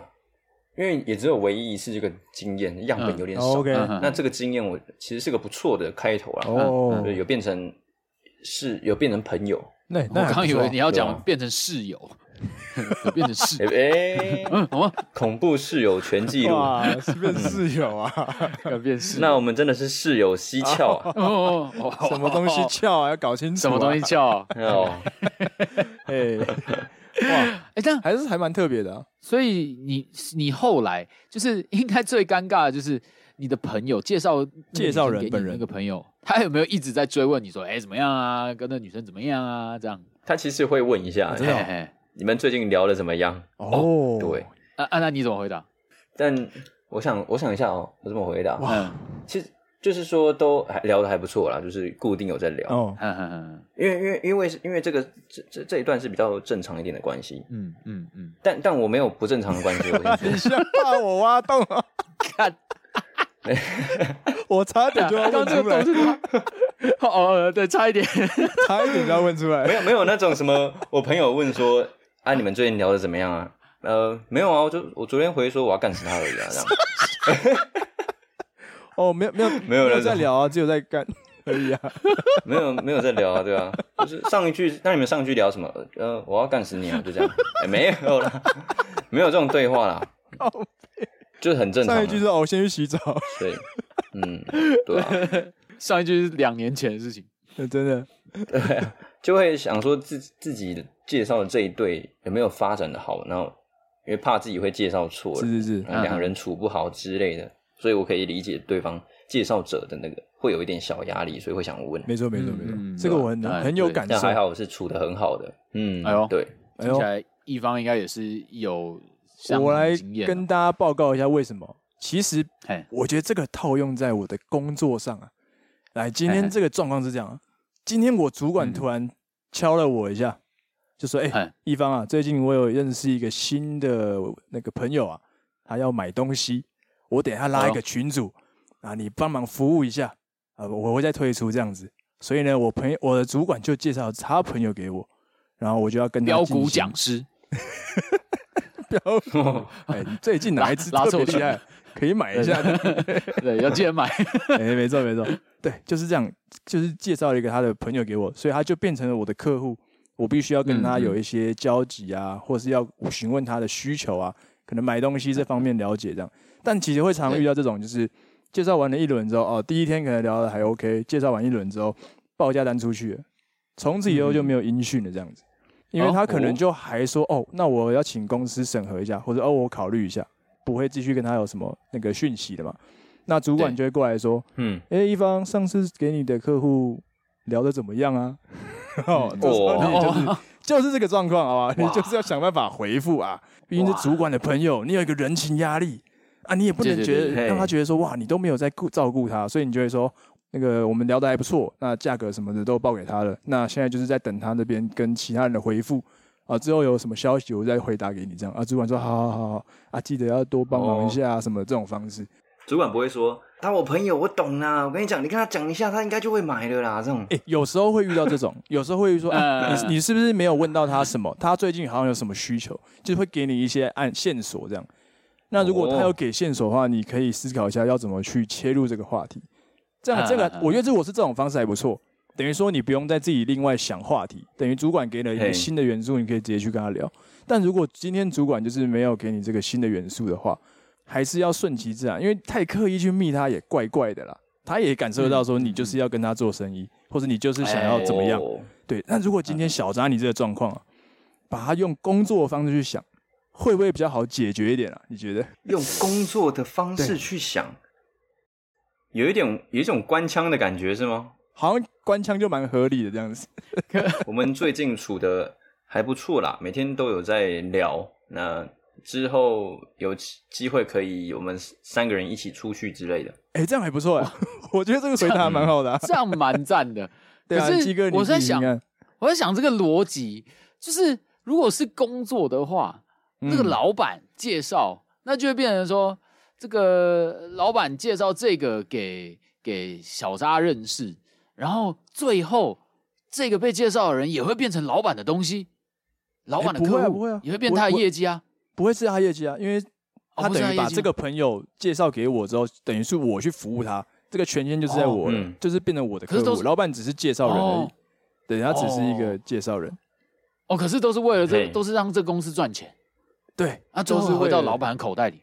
因为也只有唯一一次这个经验，样本有点少。嗯 okay. 那这个经验我其实是个不错的开头啦。哦，有变成是有变成朋友。那我刚刚以为你要讲变成室友，有变成室友。哎，嗯，什么？恐怖室友全记录。哇，是变室友啊？要变室？那我们真的是室友蹊跷啊！哦，什么东西翘啊？要搞清楚什么东西翘？哦，哎。哇，哎、欸，这样还是还蛮特别的啊。所以你你后来就是 应该最尴尬的就是你的朋友介绍介绍人本人那个朋友，他有没有一直在追问你说，哎、欸，怎么样啊？跟那女生怎么样啊？这样，他其实会问一下，真的、哦，你们最近聊的怎么样？哦，对，啊啊，那你怎么回答？但我想我想一下哦，我怎么回答？哇，其实。就是说都还聊的还不错啦，就是固定有在聊。哦，因为因为因为是因为这个这这这一段是比较正常一点的关系。嗯嗯嗯。但但我没有不正常的关系，我跟你说。怕我挖洞啊？看，我差点就要问出来。哦，对，差一点，差一点就要问出来。没有没有那种什么，我朋友问说，啊，你们最近聊的怎么样啊？呃，没有啊，我就我昨天回说我要干死他而已啊，这样。哦，没有没有没有人在聊啊，只有在干而已啊，没有没有在聊啊，对啊，就是上一句，那你们上一句聊什么？呃，我要干死你啊，就这样，欸、没有啦，没有这种对话啦，就是很正常。上一句是哦，我先去洗澡。对，嗯，对啊，上一句是两年前的事情，真的，对，就会想说自自己介绍的这一对有没有发展的好，然后因为怕自己会介绍错，是是是，两人处不好之类的。所以我可以理解对方介绍者的那个会有一点小压力，所以会想问。没错，没错，没嗯错，这个我很很有感受。但还好我是处的很好的，嗯，哎呦对，哎呦听起来一方应该也是有相我来跟大家报告一下为什么。其实嘿我觉得这个套用在我的工作上啊。来，今天这个状况是这样啊。今天我主管突然敲了我一下，就说：“哎、嘿一方啊，最近我有认识一个新的那个朋友啊，他要买东西，我等一下拉一个群组啊，你帮忙服务一下啊，我会再推出这样子。所以呢，我朋友我的主管就介绍他朋友给我，然后我就要跟他标股讲师，标股。哎，你最近哪一支特拉拉错别厉害？可以买一下。对，要记得买。哎、没错没错，对，就是这样，就是介绍了一个他的朋友给我，所以他就变成了我的客户，我必须要跟他有一些交集啊，或是要询问他的需求啊，可能买东西这方面了解这样。但其实会常遇到这种，就是介绍完了一轮之后，哦，第一天可能聊的还 OK，介绍完一轮之后，报价单出去了，从此以后就没有音讯了这样子，因为他可能就还说，哦，那我要请公司审核一下，或者哦，我考虑一下。不会继续跟他有什么那个讯息的嘛？那主管就会过来说：“嗯，哎，一方上次给你的客户聊的怎么样啊？” 哦，这时候你就是就是这个状况，好吧？你就是要想办法回复啊。毕竟是主管的朋友，你有一个人情压力啊，你也不能觉得让他觉得说哇，你都没有在顾照顾他，所以你就会说那个我们聊得还不错，那价格什么的都报给他了。那现在就是在等他那边跟其他人的回复。啊，之后有什么消息我再回答给你，这样啊。主管说好好好好啊，记得要多帮忙一下，什么这种方式。主管不会说他我朋友，我懂啦。我跟你讲，你跟他讲一下，他应该就会买了啦。这种，哎、有时候会遇到这种，有时候会说，啊、你你是不是没有问到他什么？他最近好像有什么需求，就会给你一些按线索这样。那如果他有给线索的话，你可以思考一下要怎么去切入这个话题。这样，这个我觉得如果是这种方式还不错。等于说你不用再自己另外想话题，等于主管给了一个新的元素，你可以直接去跟他聊。但如果今天主管就是没有给你这个新的元素的话，还是要顺其自然，因为太刻意去密他也怪怪的啦。他也感受到说你就是要跟他做生意，或者你就是想要怎么样。对，那如果今天小扎你这个状况啊，把他用工作的方式去想，会不会比较好解决一点啊？你觉得？用工作的方式去想，有一点有一种官腔的感觉是吗？好像官腔就蛮合理的这样子。我们最近处的还不错啦，每天都有在聊。那之后有机会可以我们三个人一起出去之类的。哎、欸，这样还不错哎，我觉得这个回答蛮好的、啊，这样蛮赞的。对啊，基哥，我在想，我在想这个逻辑，就是如果是工作的话，那、嗯、个老板介绍，那就会变成说，这个老板介绍这个给给小扎认识。然后最后，这个被介绍的人也会变成老板的东西，老板的客户、欸、不会啊，也会变他的业绩啊，不会是他业绩啊，因为他等于把这个朋友介绍给我之后，等于是我去服务他，这个权限就是在我了，哦嗯、就是变成我的客户。老板只是介绍人而已，等于他只是一个介绍人。哦，可是都是为了这，都是让这公司赚钱。对，那都是回到老板口袋里。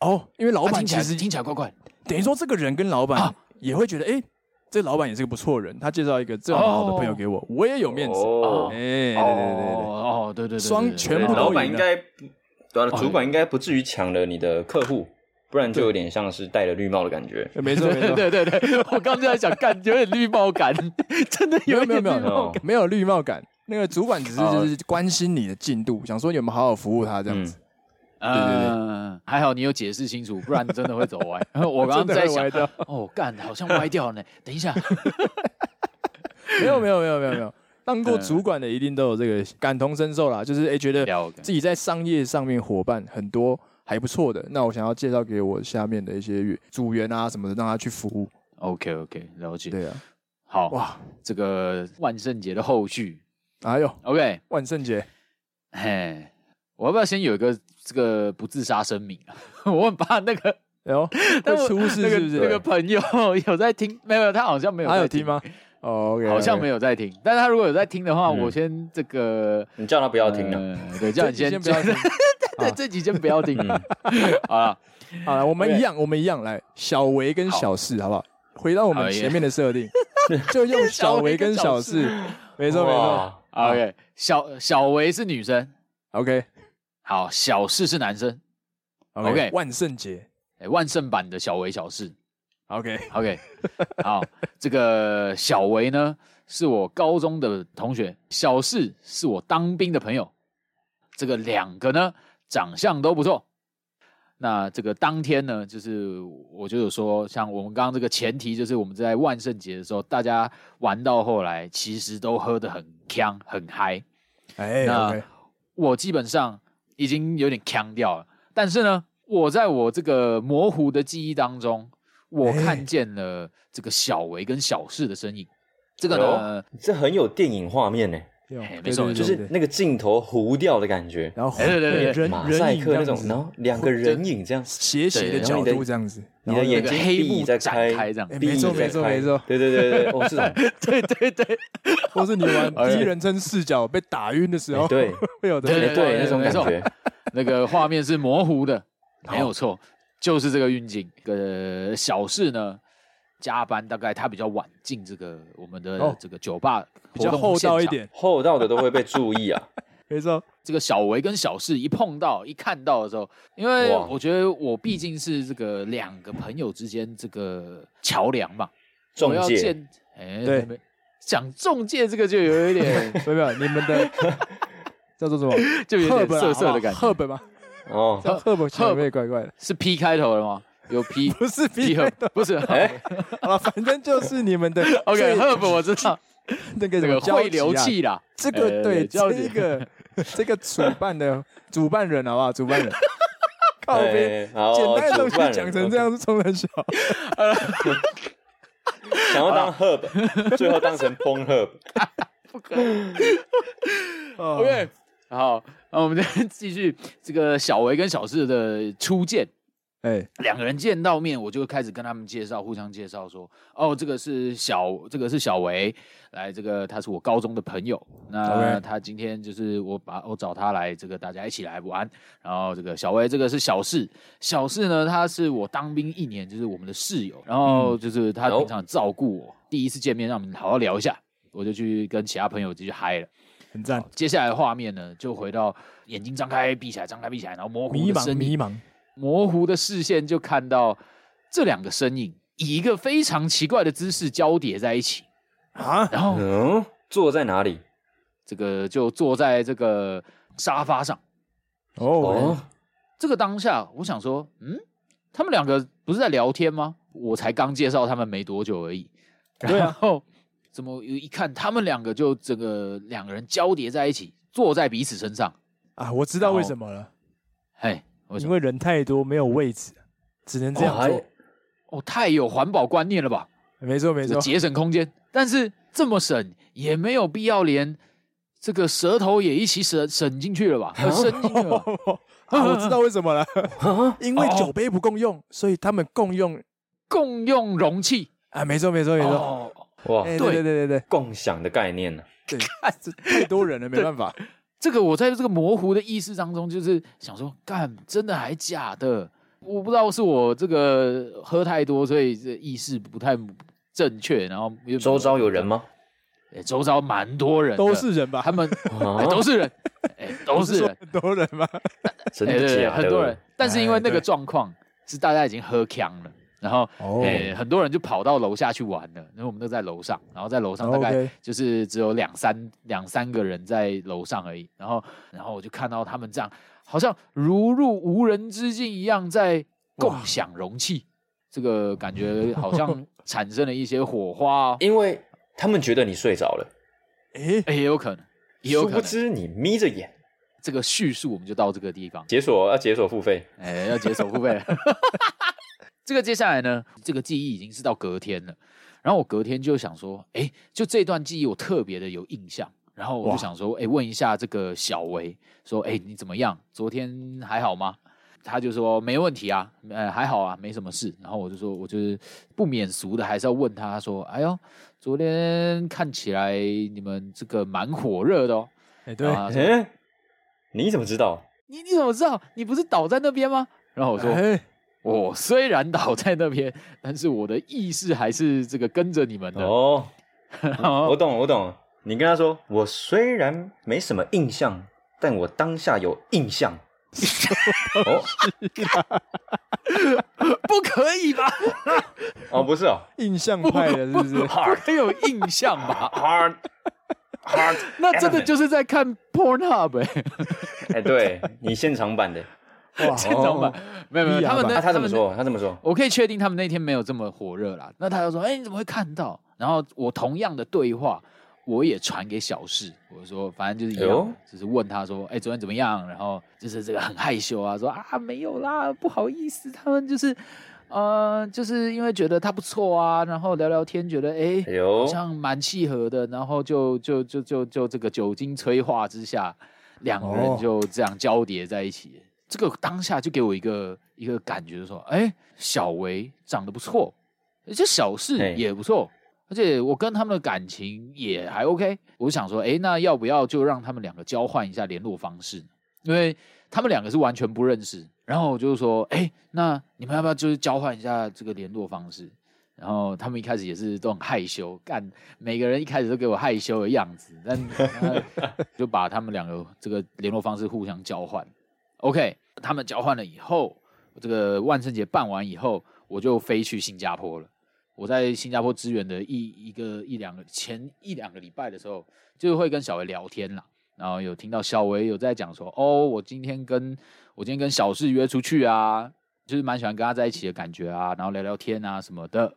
哦，因为老板其实听起来怪怪，等于说这个人跟老板也会觉得，哎。这个老板也是个不错人，他介绍一个这么好的朋友给我，我也有面子。哦，哎，对对对哦，对对对，双全部老板应该，对，主管应该不至于抢了你的客户，不然就有点像是戴了绿帽的感觉。没错没错，对 对对，我刚刚就在想，干有点绿帽感，真的有没有没有没有没有绿帽感，那个主管只是就是关心你的进度，想说有没有好好服务他这样子。对对对，还好你有解释清楚，不然真的会走歪。我刚刚在想，哦，干，好像歪掉了呢。等一下，没有没有没有没有没有，当过主管的一定都有这个感同身受啦，就是哎，觉得自己在商业上面伙伴很多还不错的，那我想要介绍给我下面的一些组员啊什么的，让他去服务。OK OK，了解。对啊，好哇，这个万圣节的后续，哎呦，OK，万圣节，嘿。我要不要先有一个这个不自杀声明啊？我很怕那个，哎呦，会出事是不是？那个朋友有在听没有？他好像没有，他有听吗？哦，OK，好像没有在听。但是他如果有在听的话，我先这个，你叫他不要听了，对，叫你先不要听。对，这集先不要听。好了，好了，我们一样，我们一样来小维跟小四，好不好？回到我们前面的设定，就用小维跟小四，没错没错。OK，小小维是女生，OK。好，小四是男生，OK，万圣节，哎，万圣版的小维小事。OK OK，好，这个小维呢是我高中的同学，小四是我当兵的朋友。这个两个呢长相都不错。那这个当天呢，就是我就有说，像我们刚刚这个前提，就是我们在万圣节的时候，大家玩到后来，其实都喝得很呛很嗨。哎，那我基本上已经有点呛掉了，但是呢，我在我这个模糊的记忆当中，我看见了这个小维跟小四的身影。这个呢，哦、这很有电影画面呢。哎，没错，就是那个镜头糊掉的感觉，然后对对对，人马赛克那种，然后两个人影这样斜斜的角度这样子，你的眼睛黑幕在开这样，没错没错没错，对对对对，哦是，对对对，或是你玩第一人称视角被打晕的时候，对，会有的，对对那种感觉，那个画面是模糊的，没有错，就是这个运镜。呃小事呢，加班大概他比较晚进这个我们的这个酒吧。比较厚道一点，厚道的都会被注意啊。没错，这个小维跟小四一碰到、一看到的时候，因为我觉得我毕竟是这个两个朋友之间这个桥梁嘛，中介。我要见，哎，对，讲中介这个就有一点，没有，你们的 叫做什么？就有点色色的感觉。赫本吗？哦，赫本赫本怪怪的，是 P 开头的吗？有 P？不是 P 开头，不是。哎，好了，反正就是你们的。OK，赫本我知道。那个这个汇流器啦，这个对，这个这个主办的主办人好不好？主办人，靠边，简单的东西讲成这样是充很小，想要当 Herb，最后当成 Pornhub，不可能。OK，好，那我们再 继续这个小维跟小四的初见。哎，两个人见到面，我就开始跟他们介绍，互相介绍说，哦，这个是小，这个是小维，来，这个他是我高中的朋友，那他今天就是我把我找他来，这个大家一起来玩，然后这个小维，这个是小四，小四呢，他是我当兵一年，就是我们的室友，然后就是他平常照顾我，嗯、第一次见面，让我们好好聊一下，我就去跟其他朋友继续嗨了，很赞。接下来的画面呢，就回到眼睛张开闭起来，张开闭起来，然后模糊的声音，迷茫。迷茫模糊的视线就看到这两个身影以一个非常奇怪的姿势交叠在一起啊，然后嗯，坐在哪里？这个就坐在这个沙发上。哦，这个当下我想说，嗯，他们两个不是在聊天吗？我才刚介绍他们没多久而已，然后怎么一看他们两个就整个两个人交叠在一起，坐在彼此身上啊？我知道为什么了，嘿。因为人太多，没有位置，只能这样做。哦，太有环保观念了吧？没错，没错，节省空间。但是这么省，也没有必要连这个舌头也一起省省进去了吧？省进去了。我知道为什么了，因为酒杯不共用，所以他们共用共用容器啊。没错，没错，没错。哇，对对对对对，共享的概念呢？对，这太多人了，没办法。这个我在这个模糊的意识当中，就是想说，干，真的还假的？我不知道是我这个喝太多，所以这意识不太正确。然后周遭有人吗？哎，周遭蛮多人，都是人吧？他们 都是人，哎，都是人，很多人吗？真的假的？很多人。但是因为那个状况是大家已经喝呛了。然后，诶、oh. 欸，很多人就跑到楼下去玩了，因为我们都在楼上，然后在楼上大概就是只有两三两三个人在楼上而已。然后，然后我就看到他们这样，好像如入无人之境一样，在共享容器。这个感觉好像产生了一些火花，哦，因为他们觉得你睡着了。诶，诶，也有可能，也有可能。殊不知你眯着眼。这个叙述我们就到这个地方，解锁要解锁付费，哎，要解锁付费。这个接下来呢，这个记忆已经是到隔天了。然后我隔天就想说，哎，就这段记忆我特别的有印象。然后我就想说，哎，问一下这个小维，说，哎，你怎么样？昨天还好吗？他就说没问题啊，呃，还好啊，没什么事。然后我就说，我就是不免俗的，还是要问他说，哎呦，昨天看起来你们这个蛮火热的哦。哎，对，哎，你怎么知道？你你怎么知道？你不是倒在那边吗？然后我说。哎我虽然倒在那边，但是我的意识还是这个跟着你们的。哦，我懂，我懂。你跟他说，我虽然没什么印象，但我当下有印象。哦 不可以吧？哦，不是哦印象派的，是不是？不可以有印象吧？，hard hard，那真的就是在看 Pornhub 哎、哎，对你现场版的，哇，现场版没有没有，他们那他怎么说？他怎么说？我可以确定他们那天没有这么火热啦。那他就说：“哎、你怎么会看到？”然后我同样的对话，我也传给小四，我说反正就是一样，哎呦就是问他说：“哎、昨天怎么样？”然后就是这个很害羞啊，说：“啊，没有啦，不好意思，他们就是呃，就是因为觉得他不错啊，然后聊聊天，觉得哎，好像蛮契合的，然后就就就就就这个酒精催化之下，两个人哦就这样交叠在一起。这个当下就给我一个一个感觉，就是说，哎，小维长得不错，这小四也不错，而且我跟他们的感情也还 OK。我想说，哎，那要不要就让他们两个交换一下联络方式？因为他们两个是完全不认识。然后我就说，哎，那你们要不要就是交换一下这个联络方式？然后他们一开始也是都很害羞，干每个人一开始都给我害羞的样子，但就把他们两个这个联络方式互相交换。OK，他们交换了以后，这个万圣节办完以后，我就飞去新加坡了。我在新加坡支援的一一个一两个前一两个礼拜的时候，就会跟小维聊天啦。然后有听到小维有在讲说：“哦，我今天跟我今天跟小四约出去啊，就是蛮喜欢跟他在一起的感觉啊，然后聊聊天啊什么的。”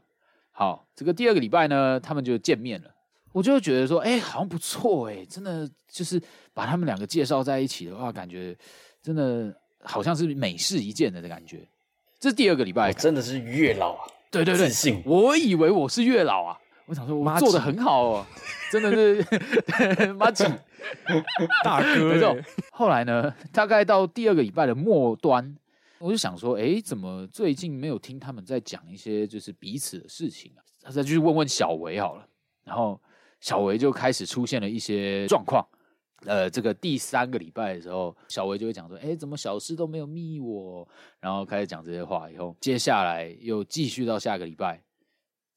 好，这个第二个礼拜呢，他们就见面了。我就觉得说：“哎，好像不错哎，真的就是把他们两个介绍在一起的话，感觉。”真的好像是美事一件的的感觉，这是第二个礼拜，真的是月老啊！对对对，自信我以为我是月老啊，我想说我做的很好哦，真的是 妈吉 大哥，没错。后来呢，大概到第二个礼拜的末端，我就想说，哎，怎么最近没有听他们在讲一些就是彼此的事情啊？再继续问问小维好了，然后小维就开始出现了一些状况。呃，这个第三个礼拜的时候，小维就会讲说：“哎，怎么小事都没有密我？”然后开始讲这些话。以后接下来又继续到下个礼拜，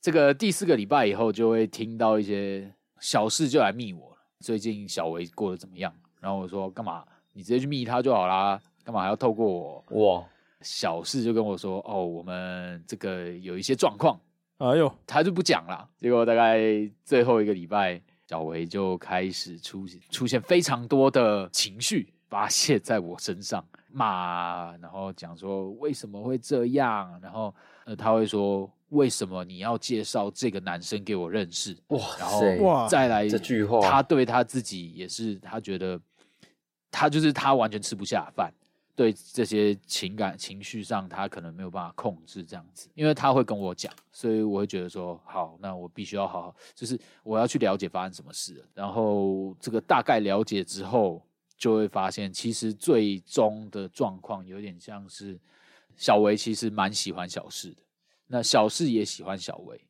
这个第四个礼拜以后，就会听到一些小事就来密我了。最近小维过得怎么样？然后我说：“干嘛？你直接去密他就好啦，干嘛还要透过我？”哇！小事就跟我说：“哦，我们这个有一些状况。”哎呦，他就不讲了。结果大概最后一个礼拜。小维就开始出现出现非常多的情绪发泄在我身上，骂，然后讲说为什么会这样，然后呃他会说为什么你要介绍这个男生给我认识？哇，然后再来这句话，他对他自己也是，他觉得他就是他完全吃不下饭。对这些情感情绪上，他可能没有办法控制这样子，因为他会跟我讲，所以我会觉得说，好，那我必须要好好，就是我要去了解发生什么事了。然后这个大概了解之后，就会发现，其实最终的状况有点像是小维其实蛮喜欢小四的，那小四也喜欢小维，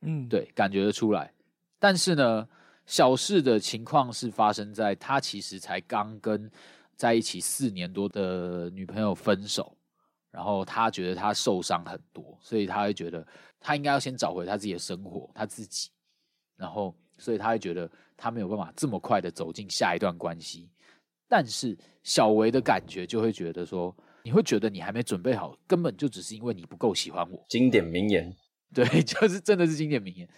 嗯，对，感觉得出来。但是呢，小四的情况是发生在他其实才刚跟。在一起四年多的女朋友分手，然后他觉得他受伤很多，所以他会觉得他应该要先找回他自己的生活，他自己，然后所以他会觉得他没有办法这么快的走进下一段关系。但是小维的感觉就会觉得说，你会觉得你还没准备好，根本就只是因为你不够喜欢我。经典名言，对，就是真的是经典名言。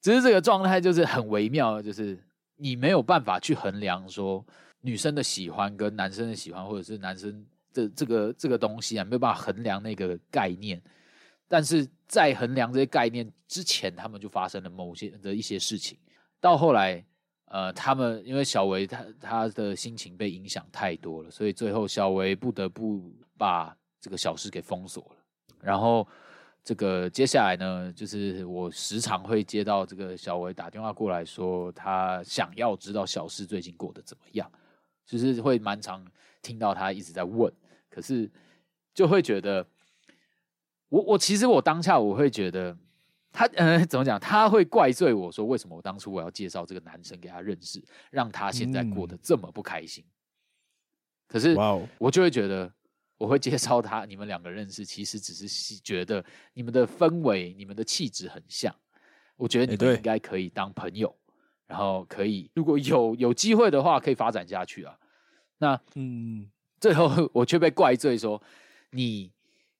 只是这个状态就是很微妙，就是你没有办法去衡量说。女生的喜欢跟男生的喜欢，或者是男生的这个这个东西啊，没有办法衡量那个概念。但是在衡量这些概念之前，他们就发生了某些的一些事情。到后来，呃，他们因为小维他他的心情被影响太多了，所以最后小维不得不把这个小事给封锁了。然后这个接下来呢，就是我时常会接到这个小维打电话过来说，他想要知道小事最近过得怎么样。就是会蛮常听到他一直在问，可是就会觉得，我我其实我当下我会觉得他呃怎么讲？他会怪罪我说，为什么我当初我要介绍这个男生给他认识，让他现在过得这么不开心？可是我就会觉得，我会介绍他，你们两个认识，其实只是觉得你们的氛围、你们的气质很像，我觉得你们应该可以当朋友。然后可以，如果有有机会的话，可以发展下去啊。那嗯，最后我却被怪罪说，你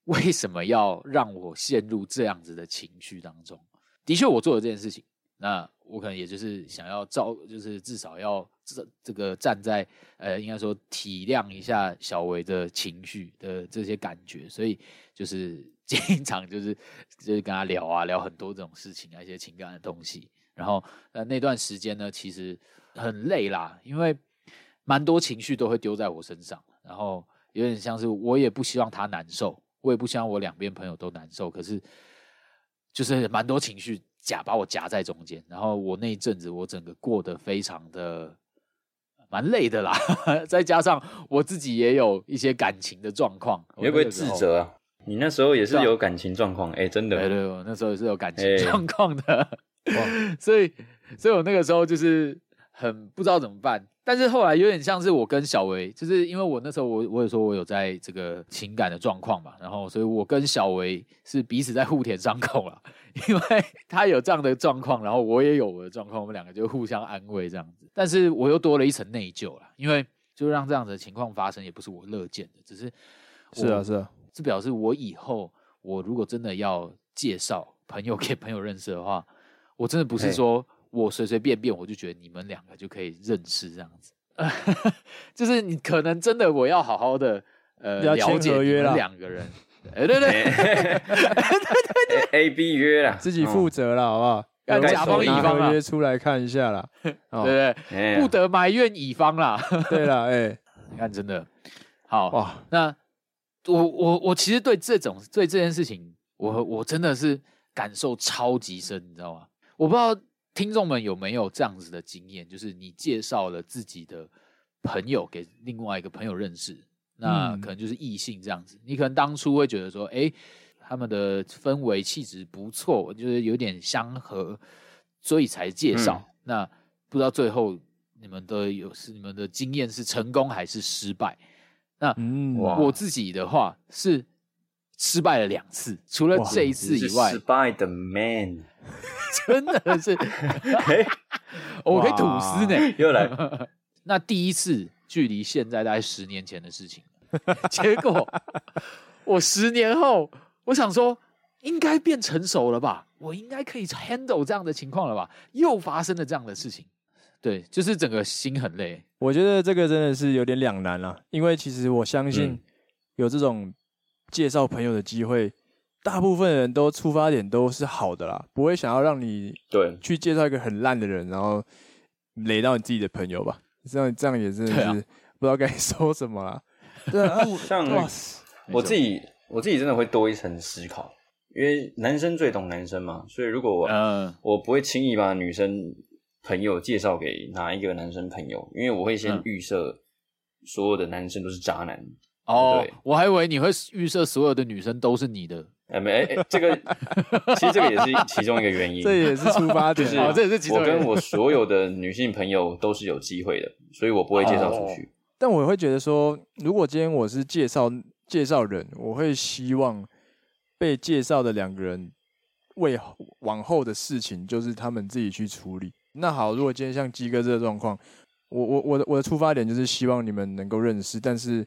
为什么要让我陷入这样子的情绪当中？的确，我做了这件事情。那我可能也就是想要照，就是至少要这这个站在呃，应该说体谅一下小维的情绪的这些感觉，所以就是经常就是就是跟他聊啊，聊很多这种事情啊，一些情感的东西。然后呃那段时间呢，其实很累啦，因为蛮多情绪都会丢在我身上，然后有点像是我也不希望他难受，我也不希望我两边朋友都难受，可是就是蛮多情绪。夹把我夹在中间，然后我那一阵子我整个过得非常的蛮累的啦，再加上我自己也有一些感情的状况，你会不会自责啊？你那时候也是有感情状况，哎、欸，真的，对，我那时候也是有感情状况的，欸、所以，所以我那个时候就是很不知道怎么办。但是后来有点像是我跟小维，就是因为我那时候我我也说我有在这个情感的状况嘛，然后所以我跟小维是彼此在互舔伤口了，因为他有这样的状况，然后我也有我的状况，我们两个就互相安慰这样子。但是我又多了一层内疚了，因为就让这样的情况发生也不是我乐见的，只是是啊是啊，这表示我以后我如果真的要介绍朋友给朋友认识的话，我真的不是说。我随随便便我就觉得你们两个就可以认识这样子，就是你可能真的我要好好的呃了解你们两个人，哎对对对对对，A B 约了，自己负责了好不好？要甲方乙方约出来看一下啦，对不对？不得埋怨乙方啦，对了，哎，你看真的。好哇，那我我我其实对这种对这件事情，我我真的是感受超级深，你知道吗？我不知道。听众们有没有这样子的经验？就是你介绍了自己的朋友给另外一个朋友认识，那可能就是异性这样子。你可能当初会觉得说，哎，他们的氛围气质不错，就是有点相合，所以才介绍。嗯、那不知道最后你们的有是你们的经验是成功还是失败？那我自己的话是失败了两次，除了这一次以外，失败的 man。真的是，我可以吐司呢。又来，那第一次距离现在大概十年前的事情，结果我十年后，我想说应该变成熟了吧，我应该可以 handle 这样的情况了吧？又发生了这样的事情，对，就是整个心很累。我觉得这个真的是有点两难了，因为其实我相信有这种介绍朋友的机会。大部分人都出发点都是好的啦，不会想要让你对去介绍一个很烂的人，然后雷到你自己的朋友吧？这样这样也真的是不知道该 说什么啦。对啊，像我自己，我自己真的会多一层思考，因为男生最懂男生嘛，所以如果我嗯，我不会轻易把女生朋友介绍给哪一个男生朋友，因为我会先预设所有的男生都是渣男。哦，我还以为你会预设所有的女生都是你的。哎没哎，这个 其实这个也是其中一个原因，这也是出发点，就是这也是我跟我所有的女性朋友都是有机会的，所以我不会介绍出去。哦、但我会觉得说，如果今天我是介绍介绍人，我会希望被介绍的两个人为往后的事情，就是他们自己去处理。那好，如果今天像鸡哥这个状况，我我我的我的出发点就是希望你们能够认识，但是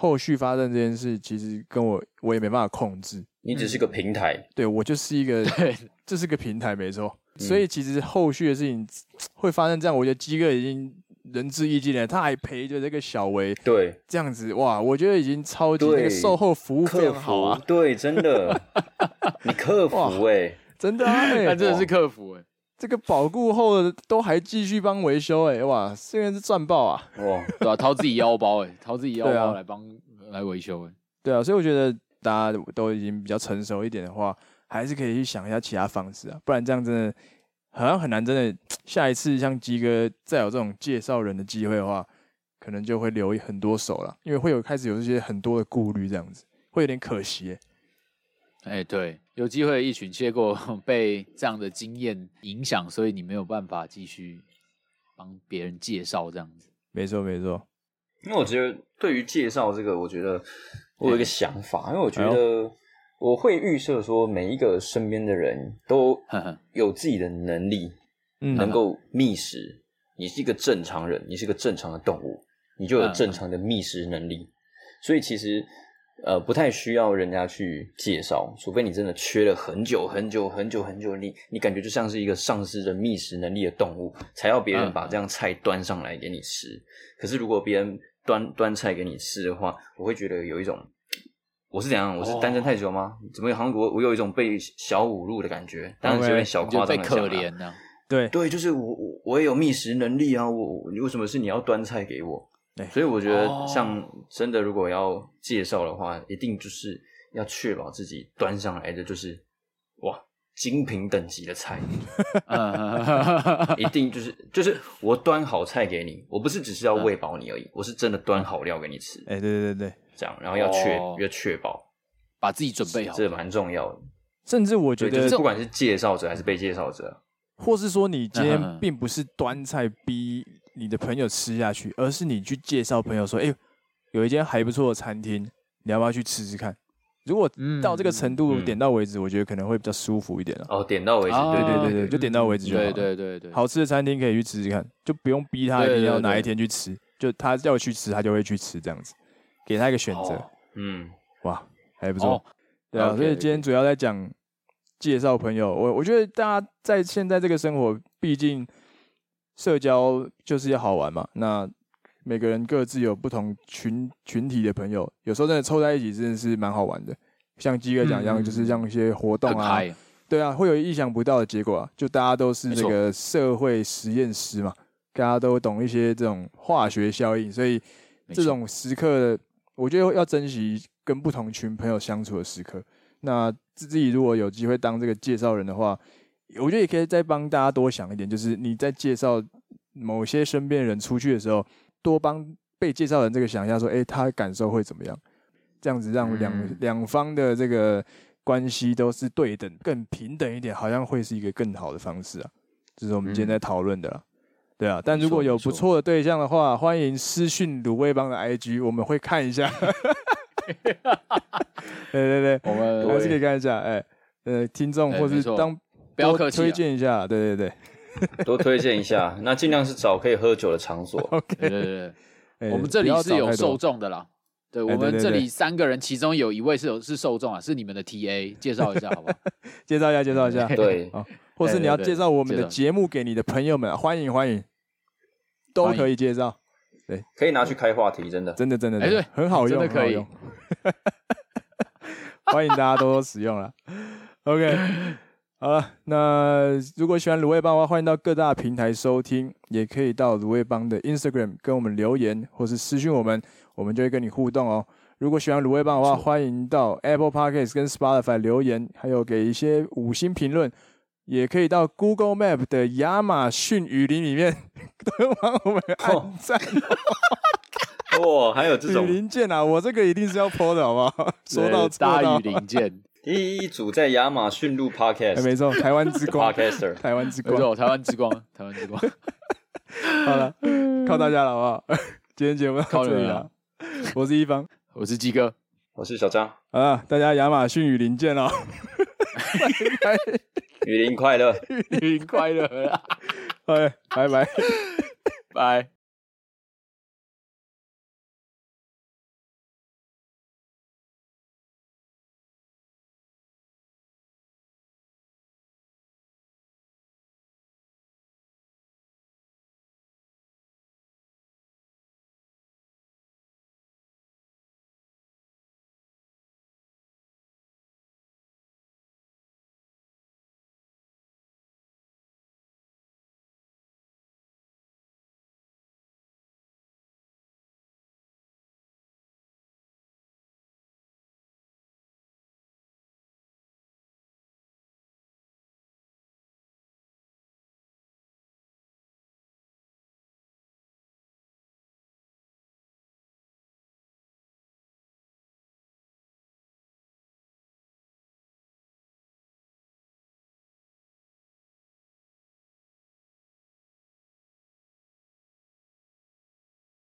后续发生这件事，其实跟我我也没办法控制。你只是个平台，嗯、对我就是一个，对，这是个平台，没错。嗯、所以其实后续的事情会发生这样，我觉得鸡哥已经仁至义尽了，他还陪着这个小维，对，这样子哇，我觉得已经超级那个售后服务非常好啊，对，真的，你客服哎、欸，真的啊，他真的是客服哎、欸，这个保固后的都还继续帮维修哎、欸，哇，虽然是赚爆啊，哇，对啊，掏自己腰包哎、欸，掏自己腰包来帮、啊、来维修对啊，所以我觉得。大家都已经比较成熟一点的话，还是可以去想一下其他方式啊，不然这样真的好像很难。真的 下一次像鸡哥再有这种介绍人的机会的话，可能就会留很多手了，因为会有开始有这些很多的顾虑，这样子会有点可惜、欸。哎、欸，对，有机会一群，结果被这样的经验影响，所以你没有办法继续帮别人介绍这样子。没错，没错。因为我觉得对于介绍这个，我觉得。我有一个想法，因为我觉得我会预设说，每一个身边的人都有自己的能力，能够觅食。你是一个正常人，你是一个正常的动物，你就有正常的觅食能力。所以其实呃不太需要人家去介绍，除非你真的缺了很久很久很久很久，你你感觉就像是一个丧失了觅食能力的动物，才要别人把这样菜端上来给你吃。嗯、可是如果别人端端菜给你吃的话，我会觉得有一种。我是怎样？我是单身太久吗？哦、怎么韩国我我有一种被小侮辱的感觉？当然是有点小夸张的，被可怜呢。对对，就是我我我也有觅食能力啊！我你为什么是你要端菜给我？对，所以我觉得像真的如果要介绍的话，哦、一定就是要确保自己端上来的就是哇精品等级的菜，一定就是就是我端好菜给你，我不是只是要喂饱你而已，嗯、我是真的端好料给你吃。哎，对对对对。这样，然后要确、哦、要确保。把自己准备好，这蛮重要的。甚至我觉得，就是、不管是介绍者还是被介绍者，或是说你今天并不是端菜逼你的朋友吃下去，而是你去介绍朋友说：“哎、欸，有一间还不错的餐厅，你要不要去吃吃看？”如果到这个程度，点到为止，我觉得可能会比较舒服一点哦，点到为止，对对对对，就点到为止就好。对对对对，好吃的餐厅可以去吃吃看，就不用逼他一定要哪一天去吃，就他要去吃，他就会去吃这样子。给他一个选择，哦、嗯，哇，还不错，哦、对啊，okay, 所以今天主要在讲介绍朋友。我我觉得大家在现在这个生活，毕竟社交就是要好玩嘛。那每个人各自有不同群群体的朋友，有时候真的凑在一起，真的是蛮好玩的。像鸡哥讲一样，就是像一些活动啊，对啊，会有意想不到的结果啊。就大家都是这个社会实验室嘛，大家都懂一些这种化学效应，所以这种时刻。我觉得要珍惜跟不同群朋友相处的时刻。那自己如果有机会当这个介绍人的话，我觉得也可以再帮大家多想一点，就是你在介绍某些身边的人出去的时候，多帮被介绍人这个想一下，说，哎，他的感受会怎么样？这样子让两两方的这个关系都是对等、更平等一点，好像会是一个更好的方式啊。这是我们今天在讨论的啦。对啊，但如果有不错的对象的话，欢迎私讯鲁味帮的 IG，我们会看一下。对对对，我们还是可以看一下。哎，呃，听众或是当不要客气，推荐一下。对对对，多推荐一下。那尽量是找可以喝酒的场所。OK，对对对，我们这里是有受众的啦。对，我们这里三个人，其中有一位是有是受众啊，是你们的 TA，介绍一下好不好？介绍一下，介绍一下。对，或是你要介绍我们的节目给你的朋友们，欢迎欢迎。都可以介绍，对，可以拿去开话题，真的，真的，真的，哎，对，很好用，真的可以用，欢迎大家多多使用了。OK，好了，那如果喜欢卤味帮的话，欢迎到各大平台收听，也可以到卤味帮的 Instagram 跟我们留言，或是私讯我们，我们就会跟你互动哦。如果喜欢卤味帮的话，欢迎到 Apple Podcast 跟 Spotify 留言，还有给一些五星评论。也可以到 Google Map 的亚马逊雨林里面，都帮我们按赞。哇，还有这种雨林键啊！我这个一定是要 po 的，好不好？说到 大雨林键，第一组在亚马逊录 Podcast，没错，台湾之光，Podcaster，台湾之光，没错，台湾之光，台湾之光。好了，靠大家了，好不好？今天节目到这里了。我是一方，我是鸡哥，我是小张。啊，大家亚马逊雨林见哦。雨林快乐，雨林快乐，好，拜拜，拜。